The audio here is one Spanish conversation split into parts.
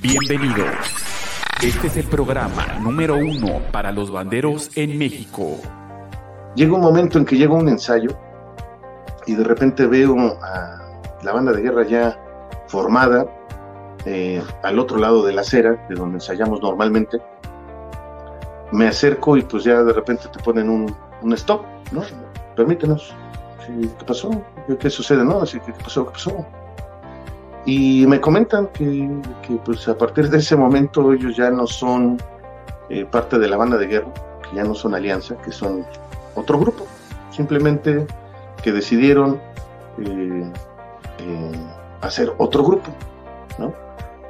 Bienvenidos. Este es el programa número uno para los banderos en México. Llega un momento en que llega un ensayo y de repente veo a la banda de guerra ya formada eh, al otro lado de la acera, de donde ensayamos normalmente. Me acerco y pues ya de repente te ponen un, un stop, ¿no? Permítenos. ¿Qué pasó? ¿Qué, sucede? ¿No? Así, ¿qué pasó? ¿Qué pasó? Y me comentan que, pues a partir de ese momento ellos ya no son eh, parte de la banda de guerra, que ya no son alianza, que son otro grupo. Simplemente que decidieron eh, eh, hacer otro grupo, ¿no?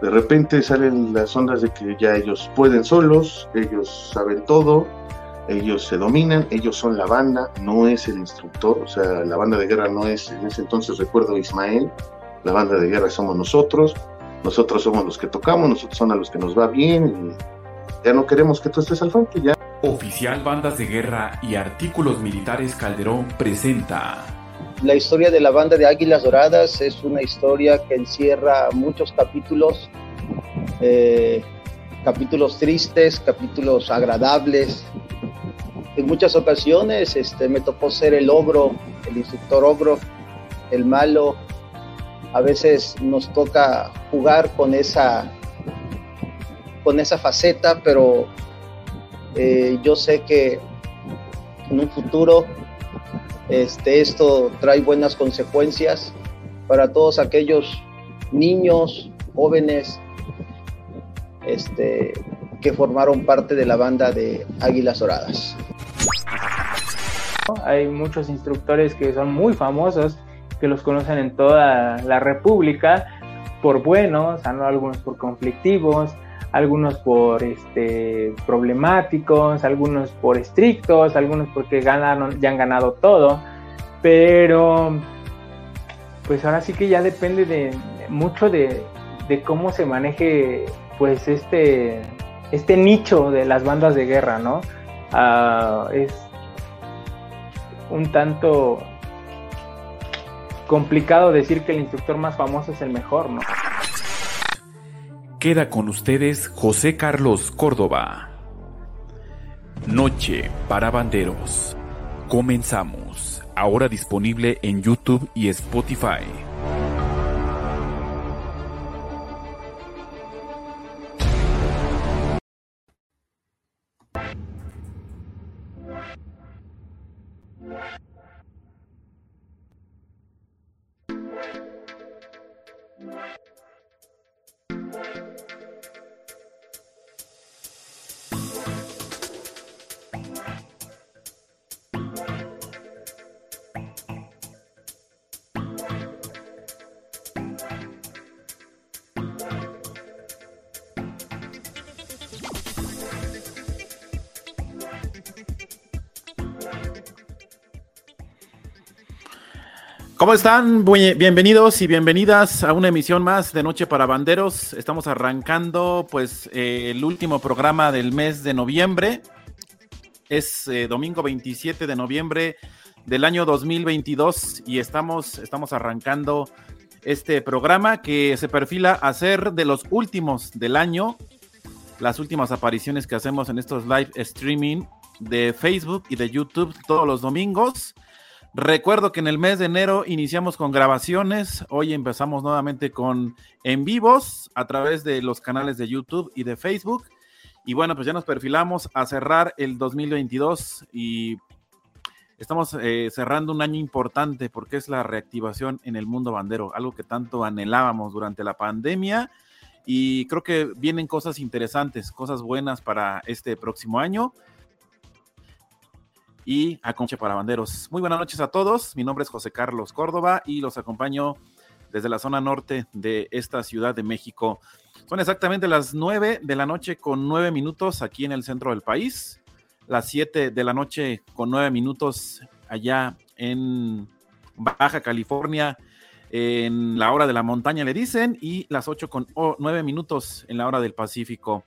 De repente salen las ondas de que ya ellos pueden solos, ellos saben todo, ellos se dominan, ellos son la banda, no es el instructor, o sea, la banda de guerra no es, en ese entonces recuerdo Ismael, la banda de guerra somos nosotros, nosotros somos los que tocamos, nosotros son a los que nos va bien y ya no queremos que tú estés al frente, ya. Oficial Bandas de Guerra y Artículos Militares Calderón presenta. La historia de la banda de Águilas Doradas es una historia que encierra muchos capítulos, eh, capítulos tristes, capítulos agradables. En muchas ocasiones este, me tocó ser el ogro, el instructor ogro, el malo, a veces nos toca jugar con esa, con esa faceta, pero eh, yo sé que en un futuro este, esto trae buenas consecuencias para todos aquellos niños, jóvenes este, que formaron parte de la banda de Águilas Doradas. Hay muchos instructores que son muy famosos que los conocen en toda la República por buenos, algunos por conflictivos, algunos por este, problemáticos, algunos por estrictos, algunos porque ganaron, ya han ganado todo, pero pues ahora sí que ya depende de mucho de, cómo se maneje pues este, este nicho de las bandas de guerra, ¿no? Ah, es un tanto complicado decir que el instructor más famoso es el mejor, ¿no? Queda con ustedes José Carlos Córdoba. Noche para Banderos. Comenzamos. Ahora disponible en YouTube y Spotify. ¿Cómo están? Bienvenidos y bienvenidas a una emisión más de Noche para Banderos. Estamos arrancando pues eh, el último programa del mes de noviembre. Es eh, domingo 27 de noviembre del año 2022 y estamos, estamos arrancando este programa que se perfila a ser de los últimos del año. Las últimas apariciones que hacemos en estos live streaming de Facebook y de YouTube todos los domingos. Recuerdo que en el mes de enero iniciamos con grabaciones, hoy empezamos nuevamente con en vivos a través de los canales de YouTube y de Facebook. Y bueno, pues ya nos perfilamos a cerrar el 2022 y estamos eh, cerrando un año importante porque es la reactivación en el mundo bandero, algo que tanto anhelábamos durante la pandemia. Y creo que vienen cosas interesantes, cosas buenas para este próximo año y a Conche para Banderos. Muy buenas noches a todos. Mi nombre es José Carlos Córdoba y los acompaño desde la zona norte de esta Ciudad de México. Son exactamente las nueve de la noche con nueve minutos aquí en el centro del país, las siete de la noche con nueve minutos allá en Baja California, en la hora de la montaña le dicen, y las ocho con nueve minutos en la hora del Pacífico.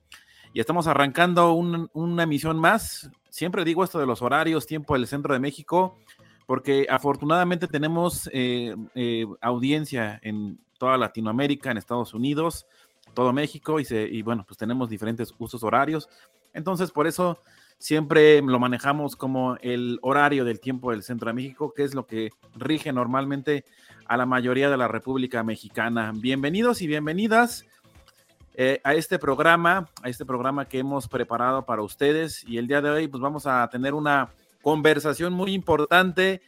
Y estamos arrancando una emisión más, siempre digo esto de los horarios, tiempo del centro de México, porque afortunadamente tenemos eh, eh, audiencia en toda Latinoamérica, en Estados Unidos, todo México y, se, y bueno, pues tenemos diferentes usos horarios. Entonces, por eso siempre lo manejamos como el horario del tiempo del centro de México, que es lo que rige normalmente a la mayoría de la República Mexicana. Bienvenidos y bienvenidas eh, a este programa, a este programa que hemos preparado para ustedes. Y el día de hoy, pues vamos a tener una conversación muy importante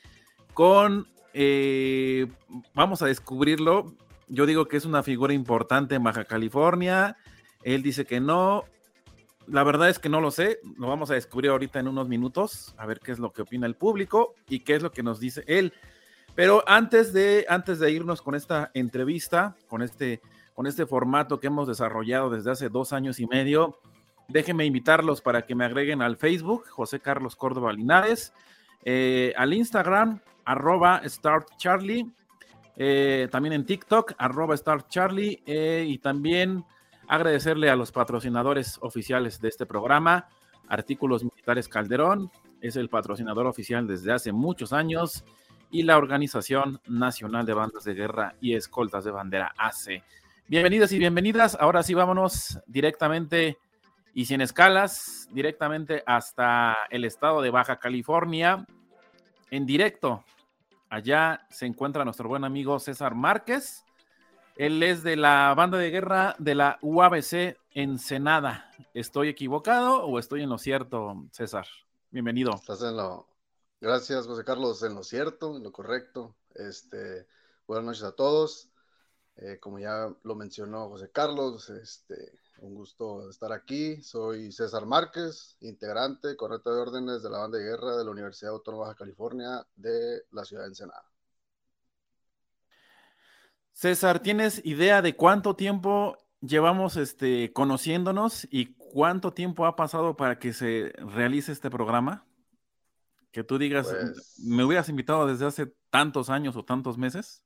con, eh, vamos a descubrirlo. Yo digo que es una figura importante en Baja California. Él dice que no, la verdad es que no lo sé, lo vamos a descubrir ahorita en unos minutos, a ver qué es lo que opina el público y qué es lo que nos dice él. Pero antes de, antes de irnos con esta entrevista, con este, con este formato que hemos desarrollado desde hace dos años y medio, déjenme invitarlos para que me agreguen al Facebook, José Carlos Córdoba Linares, eh, al Instagram, arroba StartCharlie, eh, también en TikTok, arroba StartCharlie, eh, y también Agradecerle a los patrocinadores oficiales de este programa. Artículos Militares Calderón es el patrocinador oficial desde hace muchos años y la Organización Nacional de Bandas de Guerra y Escoltas de Bandera ACE. Bienvenidas y bienvenidas. Ahora sí vámonos directamente y sin escalas, directamente hasta el estado de Baja California, en directo. Allá se encuentra nuestro buen amigo César Márquez él es de la banda de guerra de la UABC Ensenada. ¿Estoy equivocado o estoy en lo cierto, César? Bienvenido. Estás en lo... Gracias, José Carlos, en lo cierto, en lo correcto. Este, buenas noches a todos. Eh, como ya lo mencionó José Carlos, este, un gusto estar aquí. Soy César Márquez, integrante, correcto de órdenes de la banda de guerra de la Universidad Autónoma de Baja California de la ciudad de Ensenada. César, ¿tienes idea de cuánto tiempo llevamos este, conociéndonos y cuánto tiempo ha pasado para que se realice este programa? Que tú digas, pues ¿me hubieras invitado desde hace tantos años o tantos meses?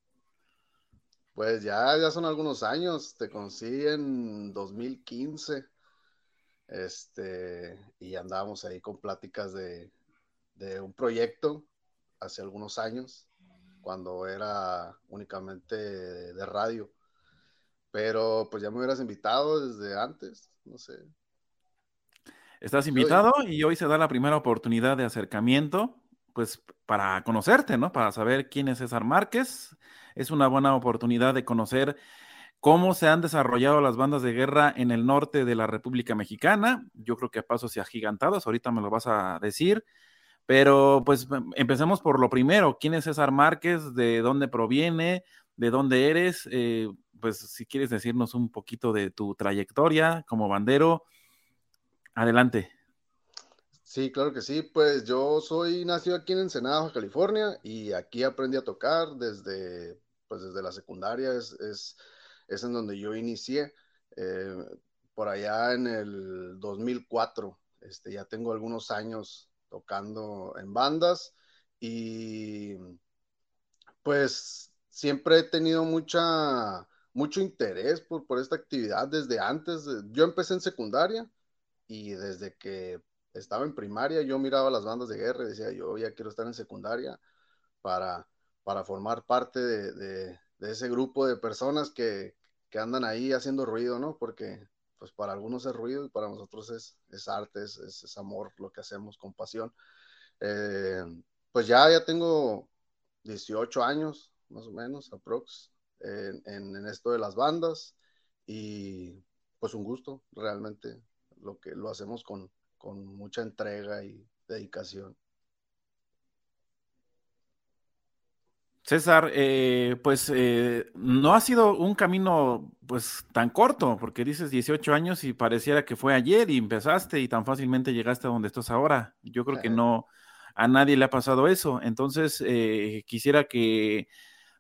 Pues ya, ya son algunos años, te conocí en 2015, este, y andábamos ahí con pláticas de, de un proyecto hace algunos años, cuando era únicamente de radio. Pero pues ya me hubieras invitado desde antes, no sé. Estás invitado y hoy se da la primera oportunidad de acercamiento, pues para conocerte, ¿no? Para saber quién es César Márquez. Es una buena oportunidad de conocer cómo se han desarrollado las bandas de guerra en el norte de la República Mexicana. Yo creo que a pasos agigantados, ahorita me lo vas a decir. Pero pues em, empecemos por lo primero. ¿Quién es César Márquez? ¿De dónde proviene? ¿De dónde eres? Eh, pues si quieres decirnos un poquito de tu trayectoria como bandero, adelante. Sí, claro que sí. Pues yo soy nacido aquí en Ensenada, California, y aquí aprendí a tocar desde, pues desde la secundaria, es, es, es en donde yo inicié. Eh, por allá en el 2004, este, ya tengo algunos años tocando en bandas y pues siempre he tenido mucha, mucho interés por, por esta actividad desde antes. yo empecé en secundaria y desde que estaba en primaria yo miraba las bandas de guerra y decía, yo ya quiero estar en secundaria para, para formar parte de, de, ese grupo de personas que, que, andan ahí haciendo ruido, ¿no? Porque pues para algunos es ruido y para nosotros es, es arte, es, es, amor, lo que hacemos con pasión. Eh, pues ya, ya tengo 18 años, más o menos, aprox, en, en, esto de las bandas y pues un gusto, realmente, lo que lo hacemos con, con mucha entrega y dedicación. César, eh, pues eh, no ha sido un camino pues tan corto, porque dices 18 años y pareciera que fue ayer y empezaste y tan fácilmente llegaste a donde estás ahora. Yo creo que no, a nadie le ha pasado eso. Entonces, eh, quisiera que,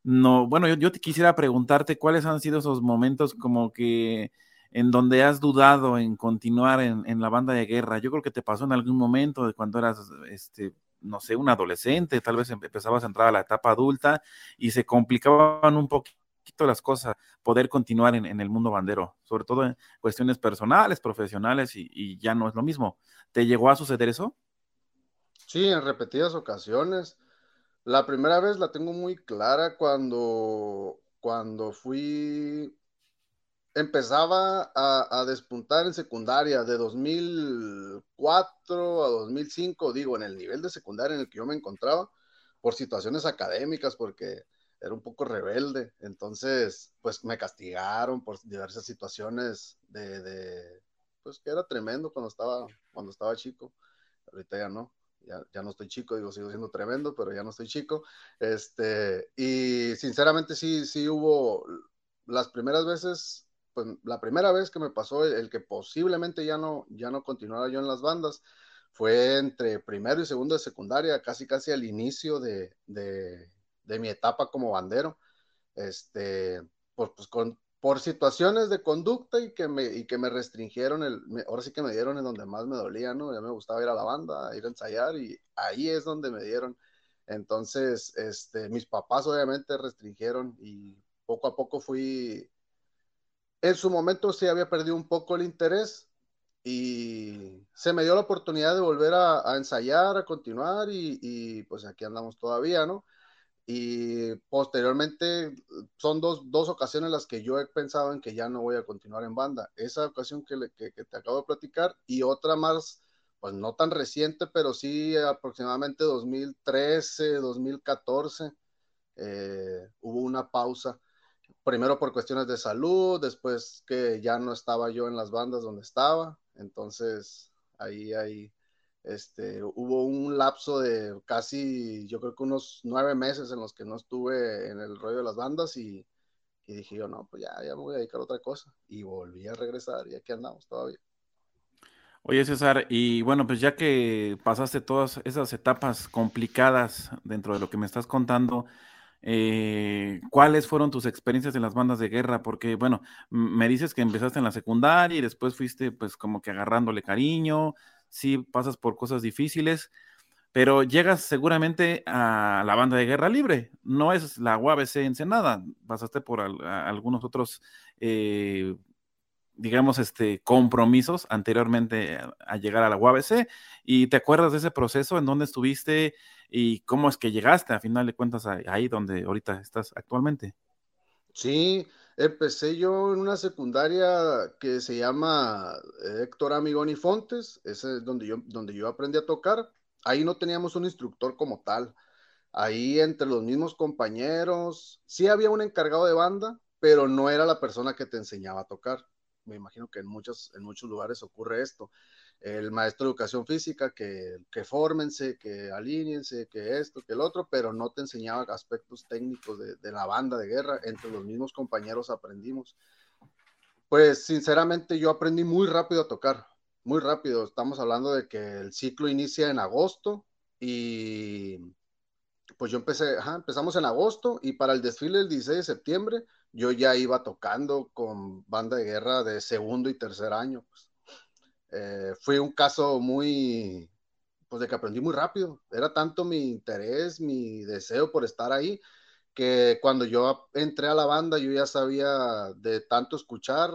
no, bueno, yo, yo, te quisiera preguntarte cuáles han sido esos momentos como que en donde has dudado en continuar en, la banda de guerra. Yo creo que te pasó en algún momento de cuando eras, este, no sé, un adolescente, tal vez empezabas a entrar a la etapa adulta y se complicaban un poquito las cosas, poder continuar en, el mundo bandero, sobre todo en cuestiones personales, profesionales y, ya no es lo mismo. ¿Te llegó a suceder eso? Sí, en repetidas ocasiones. La primera vez la tengo muy clara cuando, cuando fui empezaba a, despuntar en secundaria de 2004 a 2005, digo, en el nivel de secundaria en el que yo me encontraba, por situaciones académicas, porque era un poco rebelde, entonces, pues me castigaron por diversas situaciones de, pues que era tremendo cuando estaba, cuando estaba chico, ahorita ya no. Ya, ya, no estoy chico, digo, sigo siendo tremendo, pero ya no estoy chico. Este, y sinceramente sí, sí hubo las primeras veces pues la primera vez que me pasó el, que posiblemente ya no, ya no continuara yo en las bandas fue entre primero y segundo de secundaria, casi casi al inicio de, mi etapa como bandero, este, por, pues con, por situaciones de conducta y que me, y que me restringieron, el, ahora sí que me dieron en donde más me dolía, ¿no? Ya me gustaba ir a la banda, ir a ensayar y ahí es donde me dieron. Entonces, este, mis papás obviamente restringieron y poco a poco fui en su momento sí había perdido un poco el interés y se me dio la oportunidad de volver a, ensayar, a continuar y, pues aquí andamos todavía, ¿no? Y posteriormente son dos, dos, ocasiones las que yo he pensado en que ya no voy a continuar en banda. Esa ocasión que, que, te acabo de platicar y otra más, pues no tan reciente, pero sí aproximadamente 2013, 2014, eh, hubo una pausa primero por cuestiones de salud, después que ya no estaba yo en las bandas donde estaba, entonces ahí, ahí, este, hubo un lapso de casi, yo creo que unos nueve meses en los que no estuve en el rollo de las bandas y, dije yo, no, pues ya, ya me voy a dedicar a otra cosa y volví a regresar y aquí andamos todavía. Oye, César, y bueno, pues ya que pasaste todas esas etapas complicadas dentro de lo que me estás contando, eh, ¿Cuáles fueron tus experiencias en las bandas de guerra? Porque, bueno, me dices que empezaste en la secundaria y después fuiste pues como que agarrándole cariño, sí pasas por cosas difíciles, pero llegas seguramente a la banda de guerra libre, no es la UABC Ensenada, pasaste por algunos otros, eh, digamos, este, compromisos anteriormente a, llegar a la UABC y te acuerdas de ese proceso en donde estuviste y cómo es que llegaste a final de cuentas ahí donde ahorita estás actualmente. Sí, empecé yo en una secundaria que se llama eh, Héctor Amigoni Fontes, ese es donde yo, donde yo aprendí a tocar. Ahí no teníamos un instructor como tal. Ahí entre los mismos compañeros, sí había un encargado de banda, pero no era la persona que te enseñaba a tocar. Me imagino que en muchos, en muchos lugares ocurre esto el maestro de educación física, que, que fórmense, que alíñense, que esto, que el otro, pero no te enseñaba aspectos técnicos de, la banda de guerra, entre los mismos compañeros aprendimos. Pues sinceramente yo aprendí muy rápido a tocar, muy rápido. Estamos hablando de que el ciclo inicia en agosto y pues yo empecé, empezamos en agosto y para el desfile del 16 de septiembre yo ya iba tocando con banda de guerra de segundo y tercer año. Pues. Eh, fue un caso muy, pues de que aprendí muy rápido. Era tanto mi interés, mi deseo por estar ahí, que cuando yo entré a la banda yo ya sabía de tanto escuchar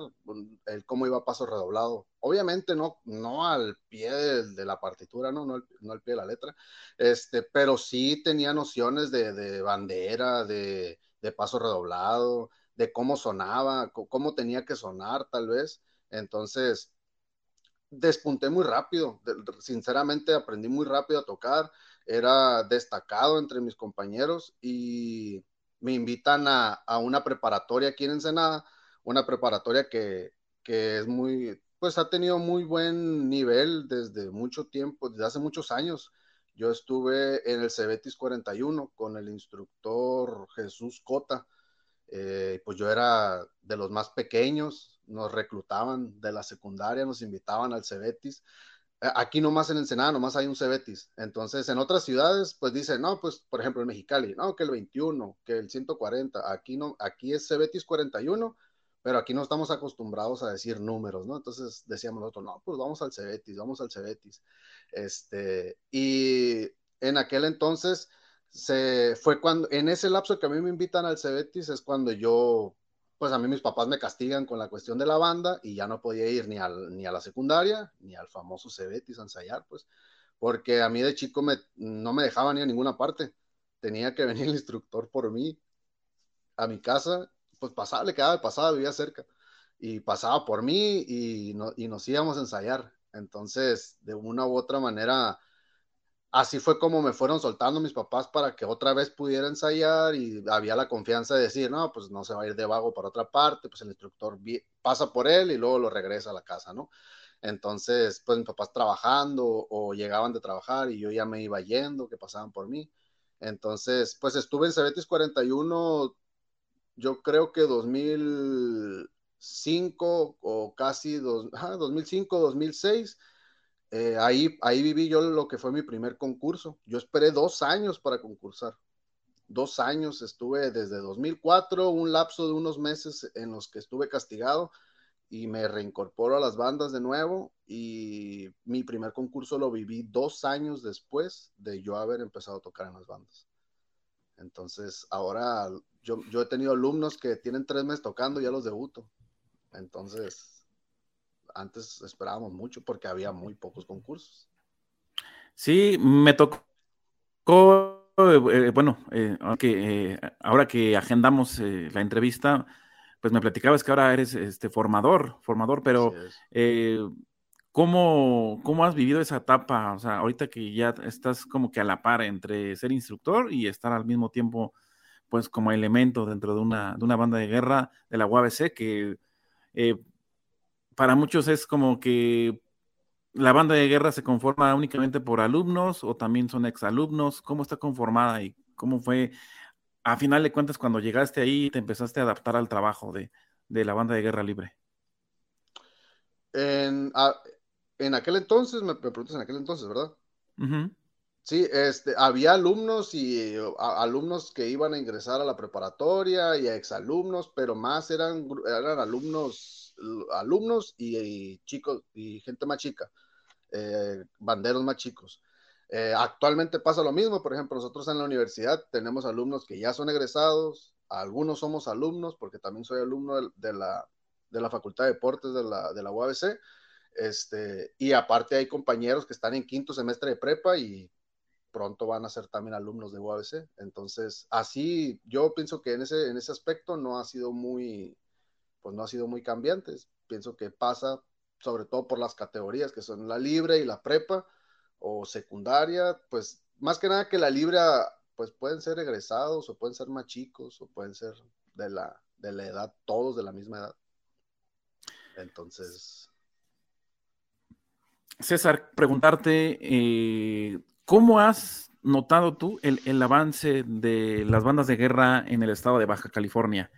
el cómo iba paso redoblado. Obviamente no, no al pie de, la partitura, ¿no? No al, no al, pie de la letra, este, pero sí tenía nociones de, de bandera, de, de, paso redoblado, de cómo sonaba, cómo tenía que sonar tal vez. Entonces, despunté muy rápido, sinceramente aprendí muy rápido a tocar, era destacado entre mis compañeros y me invitan a, una preparatoria aquí en Ensenada, una preparatoria que, es muy, pues ha tenido muy buen nivel desde mucho tiempo, desde hace muchos años. Yo estuve en el Cebetis 41 con el instructor Jesús Cota, eh, pues yo era de los más pequeños, nos reclutaban de la secundaria, nos invitaban al Cebetis. Aquí nomás en Ensenada, nomás hay un Cebetis. Entonces, en otras ciudades, pues dicen, no, pues, por ejemplo, en Mexicali, no, que el 21, que el 140. Aquí no, aquí es Cebetis 41, pero aquí no estamos acostumbrados a decir números, ¿no? Entonces decíamos nosotros, no, pues vamos al Cebetis, vamos al Cebetis. Este, y en aquel entonces, se fue cuando, en ese lapso que a mí me invitan al Cebetis, es cuando yo pues a mí mis papás me castigan con la cuestión de la banda y ya no podía ir ni, al, ni a la secundaria ni al famoso Cebetis a ensayar, pues, porque a mí de chico me, no me dejaban ir a ninguna parte. Tenía que venir el instructor por mí a mi casa, pues pasaba, le quedaba de pasada, vivía cerca. y pasaba por mí y, y nos íbamos a ensayar. Entonces, de una u otra manera, así fue como me fueron soltando mis papás para que otra vez pudiera ensayar y había la confianza de decir, no, pues no se va a ir de vago para otra parte, pues el instructor pasa por él y luego lo regresa a la casa, ¿no? Entonces, pues mis papás trabajando o llegaban de trabajar y yo ya me iba yendo, que pasaban por mí. Entonces, pues estuve en Cebetis 41, yo creo que 2005 o casi dos, 2005, 2006 eh, ahí, ahí viví yo lo que fue mi primer concurso. Yo esperé dos años para concursar. Dos años estuve desde 2004, un lapso de unos meses en los que estuve castigado y me reincorporo a las bandas de nuevo y mi primer concurso lo viví dos años después de yo haber empezado a tocar en las bandas. Entonces, ahora yo, yo he tenido alumnos que tienen tres meses tocando y ya los debuto. Entonces, antes esperábamos mucho porque había muy pocos concursos. Sí, me tocó, eh, bueno, eh, eh, ahora que agendamos la entrevista, pues me platicabas que ahora eres este formador, formador, pero ¿cómo, ¿cómo, has vivido esa etapa? O sea, ahorita que ya estás como que a la par entre ser instructor y estar al mismo tiempo, pues como elemento dentro de una, de una banda de guerra de la UABC, que para muchos es como que la banda de guerra se conforma únicamente por alumnos o también son exalumnos. ¿Cómo está conformada y cómo fue, a final de cuentas, cuando llegaste ahí y te empezaste a adaptar al trabajo de, la banda de guerra libre? En, aquel entonces, me, preguntas en aquel entonces, ¿verdad? Sí, este, había alumnos y alumnos que iban a ingresar a la preparatoria y exalumnos, pero más eran, eran alumnos alumnos y, chicos y gente más chica, eh, banderos más chicos. Eh, actualmente pasa lo mismo, por ejemplo, nosotros en la universidad tenemos alumnos que ya son egresados, algunos somos alumnos, porque también soy alumno de, la, de la, Facultad de Deportes de la, de la UABC, este, y aparte hay compañeros que están en quinto semestre de prepa y pronto van a ser también alumnos de UABC. Entonces, así yo pienso que en ese, en ese aspecto no ha sido muy, pues no ha sido muy cambiante. Pienso que pasa sobre todo por las categorías que son la libre y la prepa o secundaria, pues más que nada que la libre, pues pueden ser egresados o pueden ser más chicos o pueden ser de la, de la edad, todos de la misma edad. Entonces. César, preguntarte, eh, ¿cómo has notado tú el, el avance de las bandas de guerra en el estado de Baja California?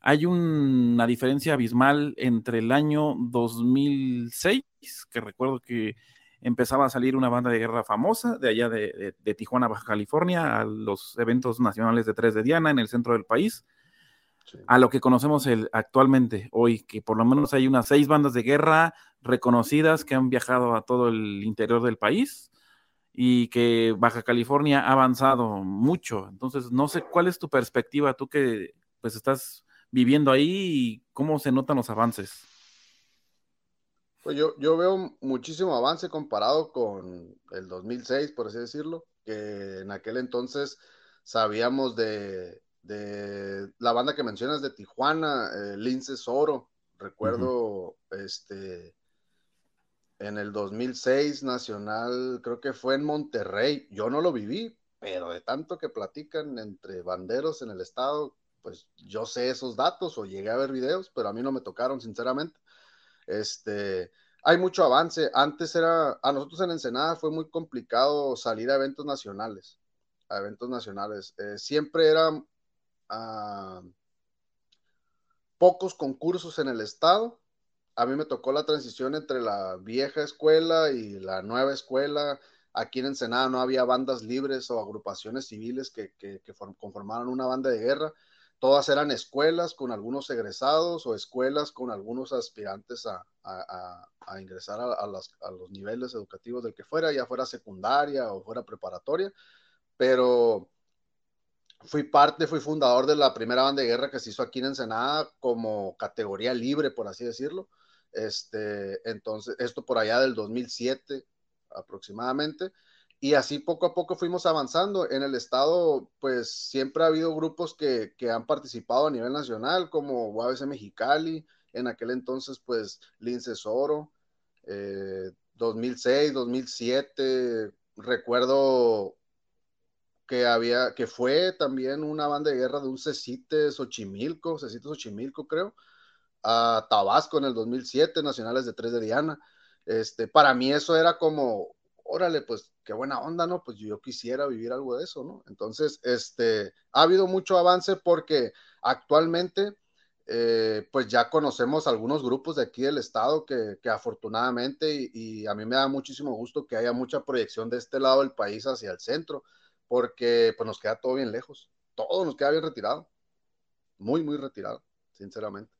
Hay una diferencia abismal entre el año 2006, que recuerdo que empezaba a salir una banda de guerra famosa de allá de, Tijuana, Baja California, a los eventos nacionales de 3 de Diana en el centro del país, a lo que conocemos el, actualmente hoy, que por lo menos hay unas seis bandas de guerra reconocidas que han viajado a todo el interior del país y que Baja California ha avanzado mucho. Entonces, no sé cuál es tu perspectiva, tú que pues estás viviendo ahí y cómo se notan los avances? Pues yo, yo veo muchísimo avance comparado con el 2006, por así decirlo, que en aquel entonces sabíamos de, la banda que mencionas de Tijuana, eh, Linces Oro. Recuerdo este en el 2006 nacional, creo que fue en Monterrey. Yo no lo viví, pero de tanto que platican entre banderos en el estado, pues yo sé esos datos o llegué a ver videos, pero a mí no me tocaron, sinceramente. Este, hay mucho avance. Antes era, a nosotros en Ensenada fue muy complicado salir a eventos nacionales, a eventos nacionales. Eh, siempre eran ah, pocos concursos en el estado. A mí me tocó la transición entre la vieja escuela y la nueva escuela. Aquí en Ensenada no había bandas libres o agrupaciones civiles que, que, que conformaran una banda de guerra todas eran escuelas con algunos egresados o escuelas con algunos aspirantes a, ingresar a, los niveles educativos del que fuera, ya fuera secundaria o fuera preparatoria, pero fui parte, fui fundador de la primera banda de guerra que se hizo aquí en Ensenada como categoría libre, por así decirlo. Este, entonces, esto por allá del 2007 aproximadamente y así poco a poco fuimos avanzando. En el estado, pues siempre ha habido grupos que, han participado a nivel nacional, como UABC Mexicali, en aquel entonces, pues, Lince Oro, 2006, 2007, recuerdo que había, que fue también una banda de guerra de un Cecite Xochimilco, Cecite Xochimilco creo, a Tabasco en el 2007, Nacionales de Tres de Diana. Este, para mí eso era como, órale, pues qué buena onda, ¿no? Pues yo quisiera vivir algo de eso, ¿no? Entonces, este, ha habido mucho avance porque actualmente, eh, pues ya conocemos algunos grupos de aquí del estado que, afortunadamente, y, y, a mí me da muchísimo gusto que haya mucha proyección de este lado del país hacia el centro, porque pues nos queda todo bien lejos, todo nos queda bien retirado, muy, muy retirado, sinceramente.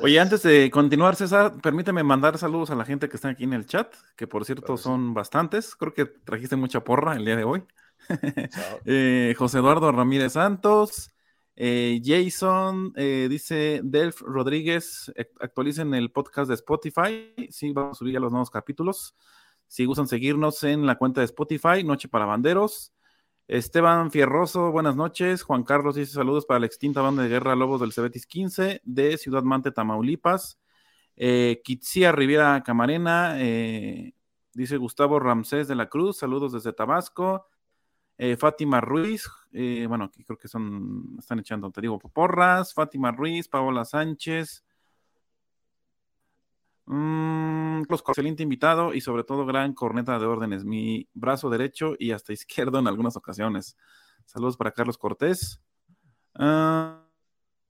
Oye, antes de continuar, César, permíteme mandar saludos a la gente que está aquí en el chat, que por cierto son bastantes. Creo que trajiste mucha porra el día de hoy. Eh, José Eduardo Ramírez Santos, eh, Jason, eh, dice Delf Rodríguez, actualicen el podcast de Spotify. Sí, vamos a subir ya los nuevos capítulos. Si gustan seguirnos en la cuenta de Spotify, Noche para Banderos. Esteban Fierroso, buenas noches. Juan Carlos dice saludos para la extinta banda de guerra Lobos del Cebetis 15 de Ciudad Mante, Tamaulipas. Eh, Kitsia Riviera Camarena, eh, dice Gustavo Ramsés de la Cruz, saludos desde Tabasco. Eh, Fátima Ruiz, eh, bueno, creo que son, están echando, te digo, porras. Fátima Ruiz, Paola Sánchez, Mm, excelente invitado y sobre todo gran corneta de órdenes. Mi brazo derecho y hasta izquierdo en algunas ocasiones. Saludos para Carlos Cortés. Ah,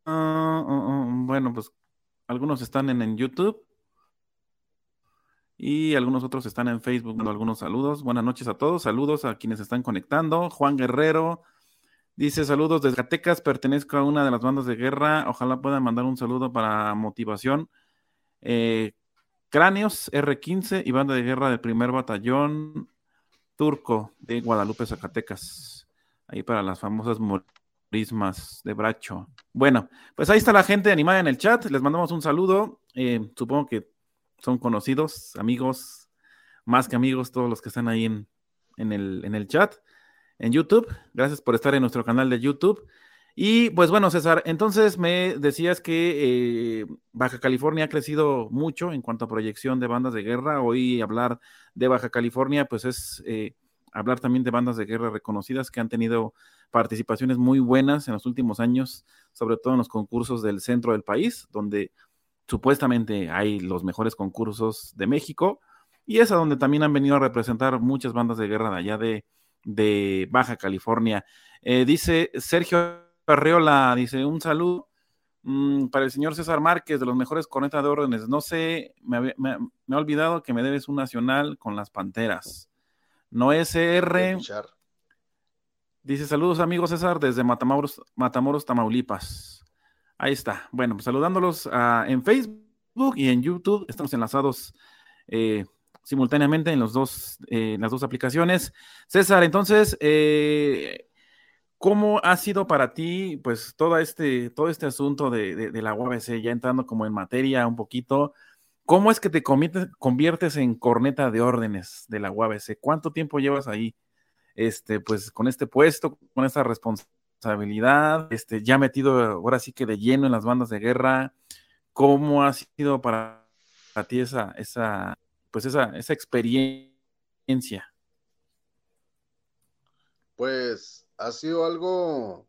ah, ah, bueno, pues algunos están en, YouTube y algunos otros están en Facebook. Algunos saludos. Buenas noches a todos. Saludos a quienes están conectando. Juan Guerrero. Dice saludos desde Gatecas, pertenezco a una de las bandas de guerra. Ojalá puedan mandar un saludo para motivación. Eh, Cráneos R15 y banda de guerra del primer batallón turco de Guadalupe, Zacatecas. Ahí para las famosas morismas de Bracho. Bueno, pues ahí está la gente animada en el chat. Les mandamos un saludo. Eh, supongo que son conocidos, amigos, más que amigos, todos los que están ahí en, el, en el chat, en YouTube. Gracias por estar en nuestro canal de YouTube. Y pues bueno, César, entonces me decías que eh, Baja California ha crecido mucho en cuanto a proyección de bandas de guerra. Hoy hablar de Baja California, pues es eh, hablar también de bandas de guerra reconocidas que han tenido participaciones muy buenas en los últimos años, sobre todo en los concursos del centro del país, donde supuestamente hay los mejores concursos de México. Y es a donde también han venido a representar muchas bandas de guerra de allá de, Baja California. Eh, dice Sergio Arreola dice, un saludo mm, para el señor César Márquez, de los mejores cornetas de órdenes. No sé, me, me, he olvidado que me debes un nacional con las Panteras. No SR. Dice, saludos amigos César desde Matamoros, Matamoros Tamaulipas. Ahí está. Bueno, pues saludándolos ah, en Facebook y en YouTube. Estamos enlazados eh, simultáneamente en, los dos, eh, las dos aplicaciones. César, entonces, eh, ¿Cómo ha sido para ti, pues, todo este, todo este asunto de, la UABC, ya entrando como en materia un poquito? ¿Cómo es que te conviertes en corneta de órdenes de la UABC? ¿Cuánto tiempo llevas ahí, este, pues, con este puesto, con esta responsabilidad, este, ya metido ahora sí que de lleno en las bandas de guerra? ¿Cómo ha sido para, para ti esa, esa, pues, esa, esa experiencia? Pues ha sido algo,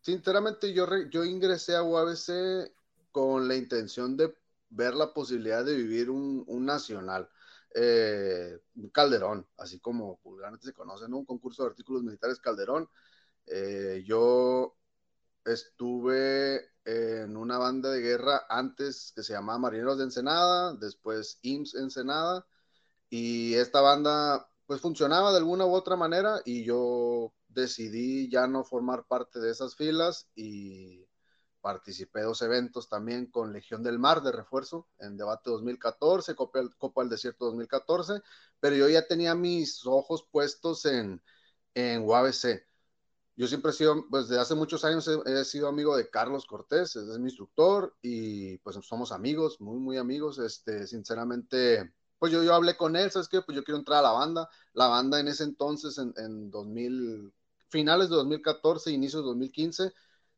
sinceramente yo, yo ingresé a UABC con la intención de ver la posibilidad de vivir un, nacional, eh, un Calderón, así como vulgarmente se conoce, Un concurso de artículos militares Calderón. Eh, yo estuve en una banda de guerra antes que se llamaba Marineros de Ensenada, después IMSS Ensenada, y esta banda pues funcionaba de alguna u otra manera y yo decidí ya no formar parte de esas filas y participé dos eventos también con Legión del Mar de refuerzo en debate 2014, Copa, Copa del Desierto 2014, pero yo ya tenía mis ojos puestos en, en UABC. Yo siempre he sido, pues desde hace muchos años he, sido amigo de Carlos Cortés, es mi instructor y pues somos amigos, muy, muy amigos. Este, sinceramente, pues yo, yo hablé con él, ¿sabes qué? Pues yo quiero entrar a la banda. La banda en ese entonces, en, en 2000, finales de 2014, inicios de 2015,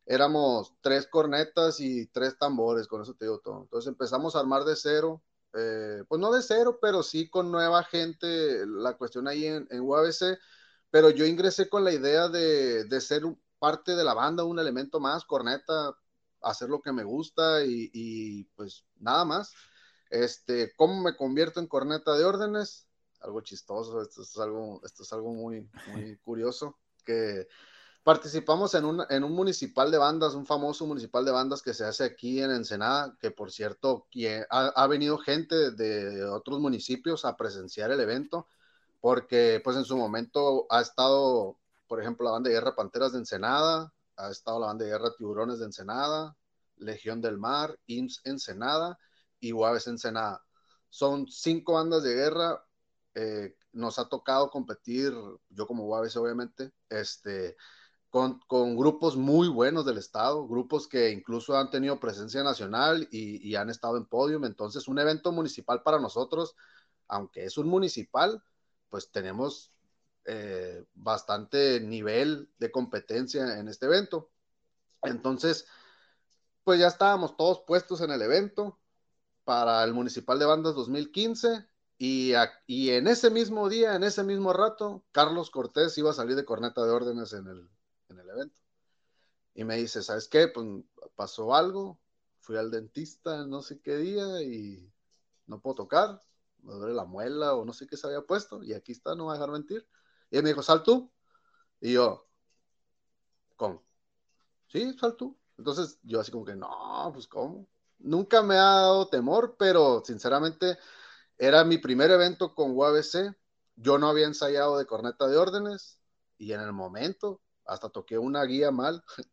éramos tres cornetas y tres tambores, con eso te digo todo. Entonces empezamos a armar de cero, eh, pues no de cero, pero sí con nueva gente, la cuestión ahí en, en UABC, pero yo ingresé con la idea de, de ser parte de la banda, un elemento más, corneta, hacer lo que me gusta y, y, pues nada más. Este, ¿cómo me convierto en corneta de órdenes? Algo chistoso, esto es algo, esto es algo muy, muy curioso, que participamos en un, en un municipal de bandas, un famoso municipal de bandas que se hace aquí en Ensenada, que por cierto, ha, ha venido gente de otros municipios a presenciar el evento, porque pues en su momento ha estado, por ejemplo, la banda de guerra Panteras de Ensenada, ha estado la banda de guerra Tiburones de Ensenada, Legión del Mar, IMSS Ensenada y Guaves Ensenada. Son cinco bandas de guerra. Eh, nos ha tocado competir, yo como Guaves obviamente, este, con, grupos muy buenos del estado, grupos que incluso han tenido presencia nacional y, y han estado en podium. Entonces, un evento municipal para nosotros, aunque es un municipal, pues tenemos eh, bastante nivel de competencia en este evento. Entonces, pues ya estábamos todos puestos en el evento para el Municipal de Bandas 2015 y, y, en ese mismo día, en ese mismo rato, Carlos Cortés iba a salir de corneta de órdenes en el, en el evento. Y me dice, ¿sabes qué? Pues pasó algo, fui al dentista no sé qué día y no puedo tocar, me duele la muela o no sé qué se había puesto y aquí está, no va a dejar mentir. Y él me dijo, sal tú. Y yo, ¿cómo? Sí, sal tú. Entonces yo así como que, no, pues ¿cómo? Nunca me ha dado temor, pero sinceramente era mi primer evento con UABC. Yo no había ensayado de corneta de órdenes y en el momento hasta toqué una guía mal,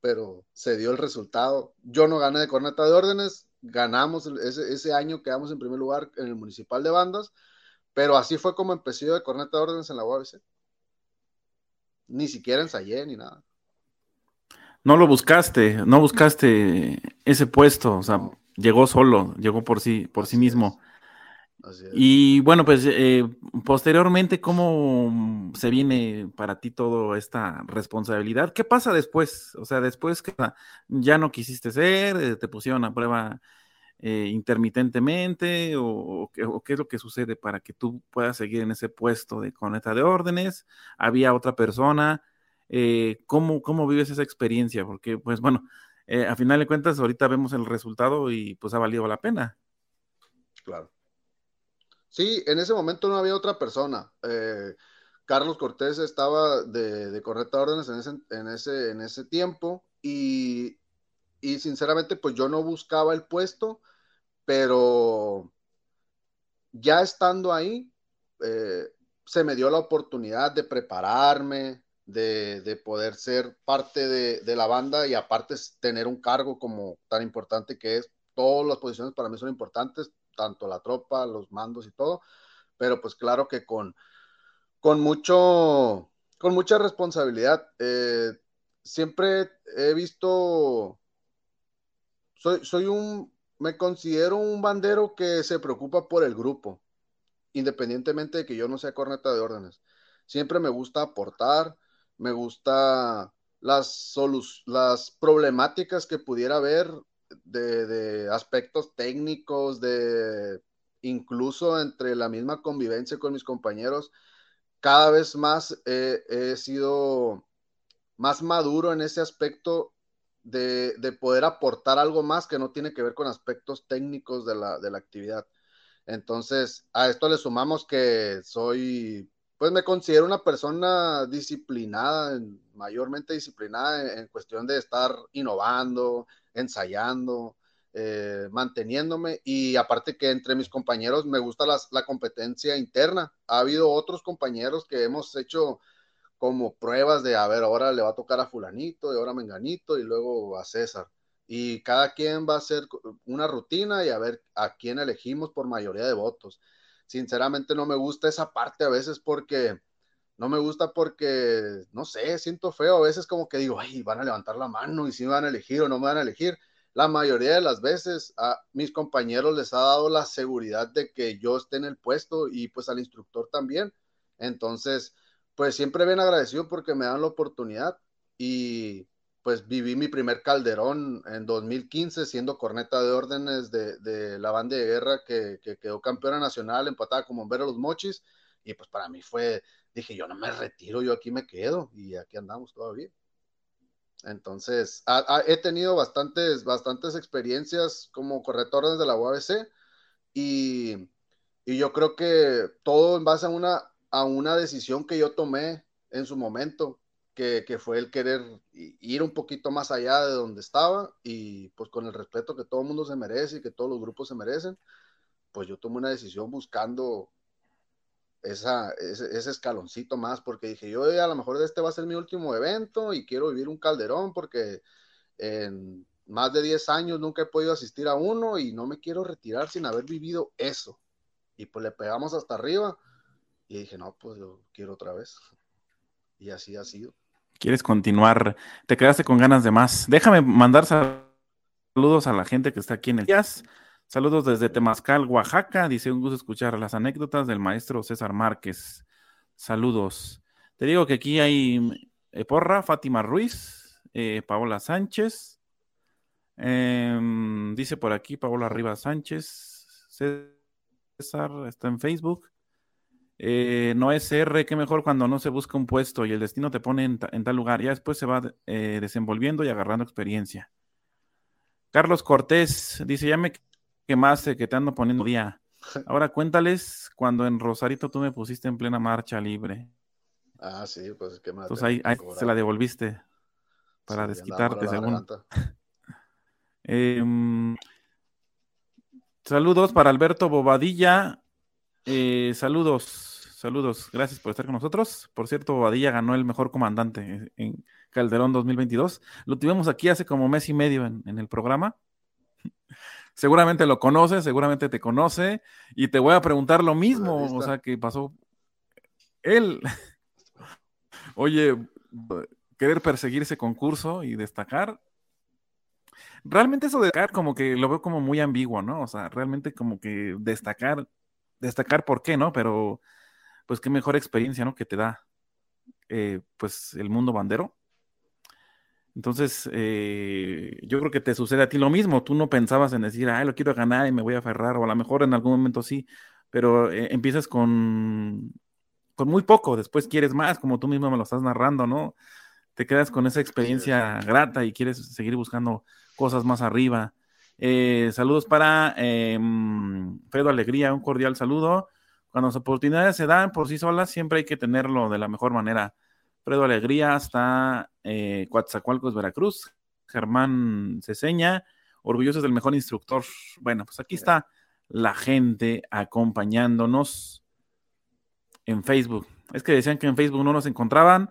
pero se dio el resultado. Yo no gané de corneta de órdenes, ganamos ese, ese año, quedamos en primer lugar en el municipal de bandas, pero así fue como empecé yo de corneta de órdenes en la UABC. Ni siquiera ensayé ni nada. No lo buscaste, no buscaste ese puesto, o sea, no. llegó solo, llegó por sí, por sí mismo. Es. Y bueno, pues eh, posteriormente, ¿cómo se viene para ti toda esta responsabilidad? ¿Qué pasa después? O sea, después que ya no quisiste ser, eh, te pusieron a prueba eh, intermitentemente, o, o, o, qué es lo que sucede para que tú puedas seguir en ese puesto de coneta de órdenes? ¿Había otra persona? Eh, ¿cómo, ¿Cómo vives esa experiencia? Porque, pues bueno, a final de cuentas, ahorita vemos el resultado y pues ha valido la pena. Claro. Sí, en ese momento no había otra persona. Eh, Carlos Cortés estaba de, de correcta órdenes en ese, en ese, en ese tiempo y, y, sinceramente pues yo no buscaba el puesto, pero ya estando ahí, eh, se me dio la oportunidad de prepararme, de, de poder ser parte de, de, la banda y aparte tener un cargo como tan importante que es. Todas las posiciones para mí son importantes, tanto la tropa, los mandos y todo, pero pues claro que con, con mucho, con mucha responsabilidad. Eh, siempre he visto, soy, soy un, me considero un bandero que se preocupa por el grupo, independientemente de que yo no sea corneta de órdenes. Siempre me gusta aportar, me gusta las, las problemáticas que pudiera haber de, aspectos técnicos, de incluso entre la misma convivencia con mis compañeros, cada vez más he sido más maduro en ese aspecto de, de, poder aportar algo más que no tiene que ver con aspectos técnicos de la, de la actividad. Entonces, a esto le sumamos que soy, pues me considero una persona disciplinada, mayormente disciplinada en, en cuestión de estar innovando, ensayando, eh, manteniéndome y aparte que entre mis compañeros me gusta las, la competencia interna. Ha habido otros compañeros que hemos hecho como pruebas de, a ver, ahora le va a tocar a fulanito y ahora a menganito y luego a César. Y cada quien va a hacer una rutina y a ver a quién elegimos por mayoría de votos. Sinceramente no me gusta esa parte a veces porque no me gusta porque, no sé, siento feo. A veces como que digo, ay, van a levantar la mano y si me van a elegir o no me van a elegir. La mayoría de las veces a mis compañeros les ha dado la seguridad de que yo esté en el puesto y pues al instructor también. Entonces, pues siempre bien agradecido porque me dan la oportunidad y, pues viví mi primer calderón en 2015 siendo corneta de órdenes de, la banda de guerra que, quedó campeona nacional empatada con Bombero Los Mochis y pues para mí fue, dije yo no me retiro, yo aquí me quedo y aquí andamos todavía. Entonces, he tenido bastantes, bastantes experiencias como corredor de la UABC y, y, yo creo que todo en base a una, a una decisión que yo tomé en su momento, que, fue el querer ir un poquito más allá de donde estaba y pues con el respeto que todo el mundo se merece y que todos los grupos se merecen, pues yo tomé una decisión buscando esa, ese, escaloncito más, porque dije, yo a lo mejor este va a ser mi último evento y quiero vivir un calderón porque en más de 10 años nunca he podido asistir a uno y no me quiero retirar sin haber vivido eso. Y pues le pegamos hasta arriba y dije, no, pues yo quiero otra vez. Y así ha sido. ¿Quieres continuar? Te quedaste con ganas de más. Déjame mandar saludos a la gente que está aquí en el jazz. Saludos desde Temazcal, Oaxaca. Dice un gusto escuchar las anécdotas del maestro César Márquez. Saludos. Te digo que aquí hay eh, Porra, Fátima Ruiz, eh, Paola Sánchez. Em, dice por aquí Paola Rivas Sánchez. César está en Facebook. Eh, no es R, qué mejor cuando no se busca un puesto y el destino te pone en, tal lugar. Ya después se va desenvolviendo y agarrando experiencia. Carlos Cortés dice: Ya me más que te ando poniendo día. Ahora cuéntales cuando en Rosarito tú me pusiste en plena marcha libre. Ah, sí, pues que más. Entonces ahí, se la devolviste para desquitarte, según. Em, saludos para Alberto Bobadilla. Eh, saludos, saludos. Gracias por estar con nosotros. Por cierto, Bobadilla ganó el mejor comandante en Calderón 2022. Lo tuvimos aquí hace como mes y medio en el programa seguramente lo conoce, seguramente te conoce, y te voy a preguntar lo mismo, o sea, que pasó él. Oye, querer perseguir ese concurso y destacar. Realmente eso de destacar como que lo veo como muy ambiguo, ¿no? O sea, realmente como que destacar, destacar por qué, ¿no? Pero pues qué mejor experiencia, ¿no? Que te da eh, pues el mundo bandero. Entonces, eh, yo creo que te sucede a ti lo mismo. Tú no pensabas en decir, ay, lo quiero ganar y me voy a aferrar, o a lo mejor en algún momento sí, pero eh, empiezas con, con muy poco, después quieres más, como tú mismo me lo estás narrando, ¿no? Te quedas con esa experiencia grata y quieres seguir buscando cosas más arriba. Eh, saludos para em, Fredo Alegría, un cordial saludo. Cuando las oportunidades se dan por sí solas, siempre hay que tenerlo de la mejor manera. Fredo Alegría hasta eh, Coatzacoalcos, Veracruz. Germán Ceseña, orgullosos del mejor instructor. Bueno, pues aquí está la gente acompañándonos en Facebook. Es que decían que en Facebook no nos encontraban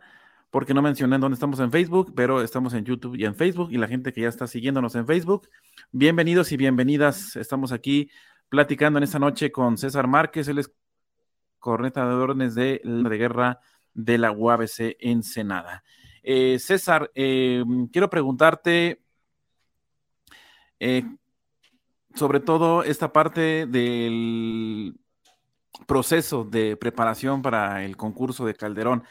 porque no mencioné dónde estamos en Facebook, pero estamos en YouTube y en Facebook y la gente que ya está siguiéndonos en Facebook. Bienvenidos y bienvenidas. Estamos aquí platicando en esta noche con César Márquez, él es corneta de órdenes de la guerra de la UABC Ensenada. Eh, César, eh, quiero preguntarte eh, sobre todo esta parte del proceso de preparación para el concurso de Calderón.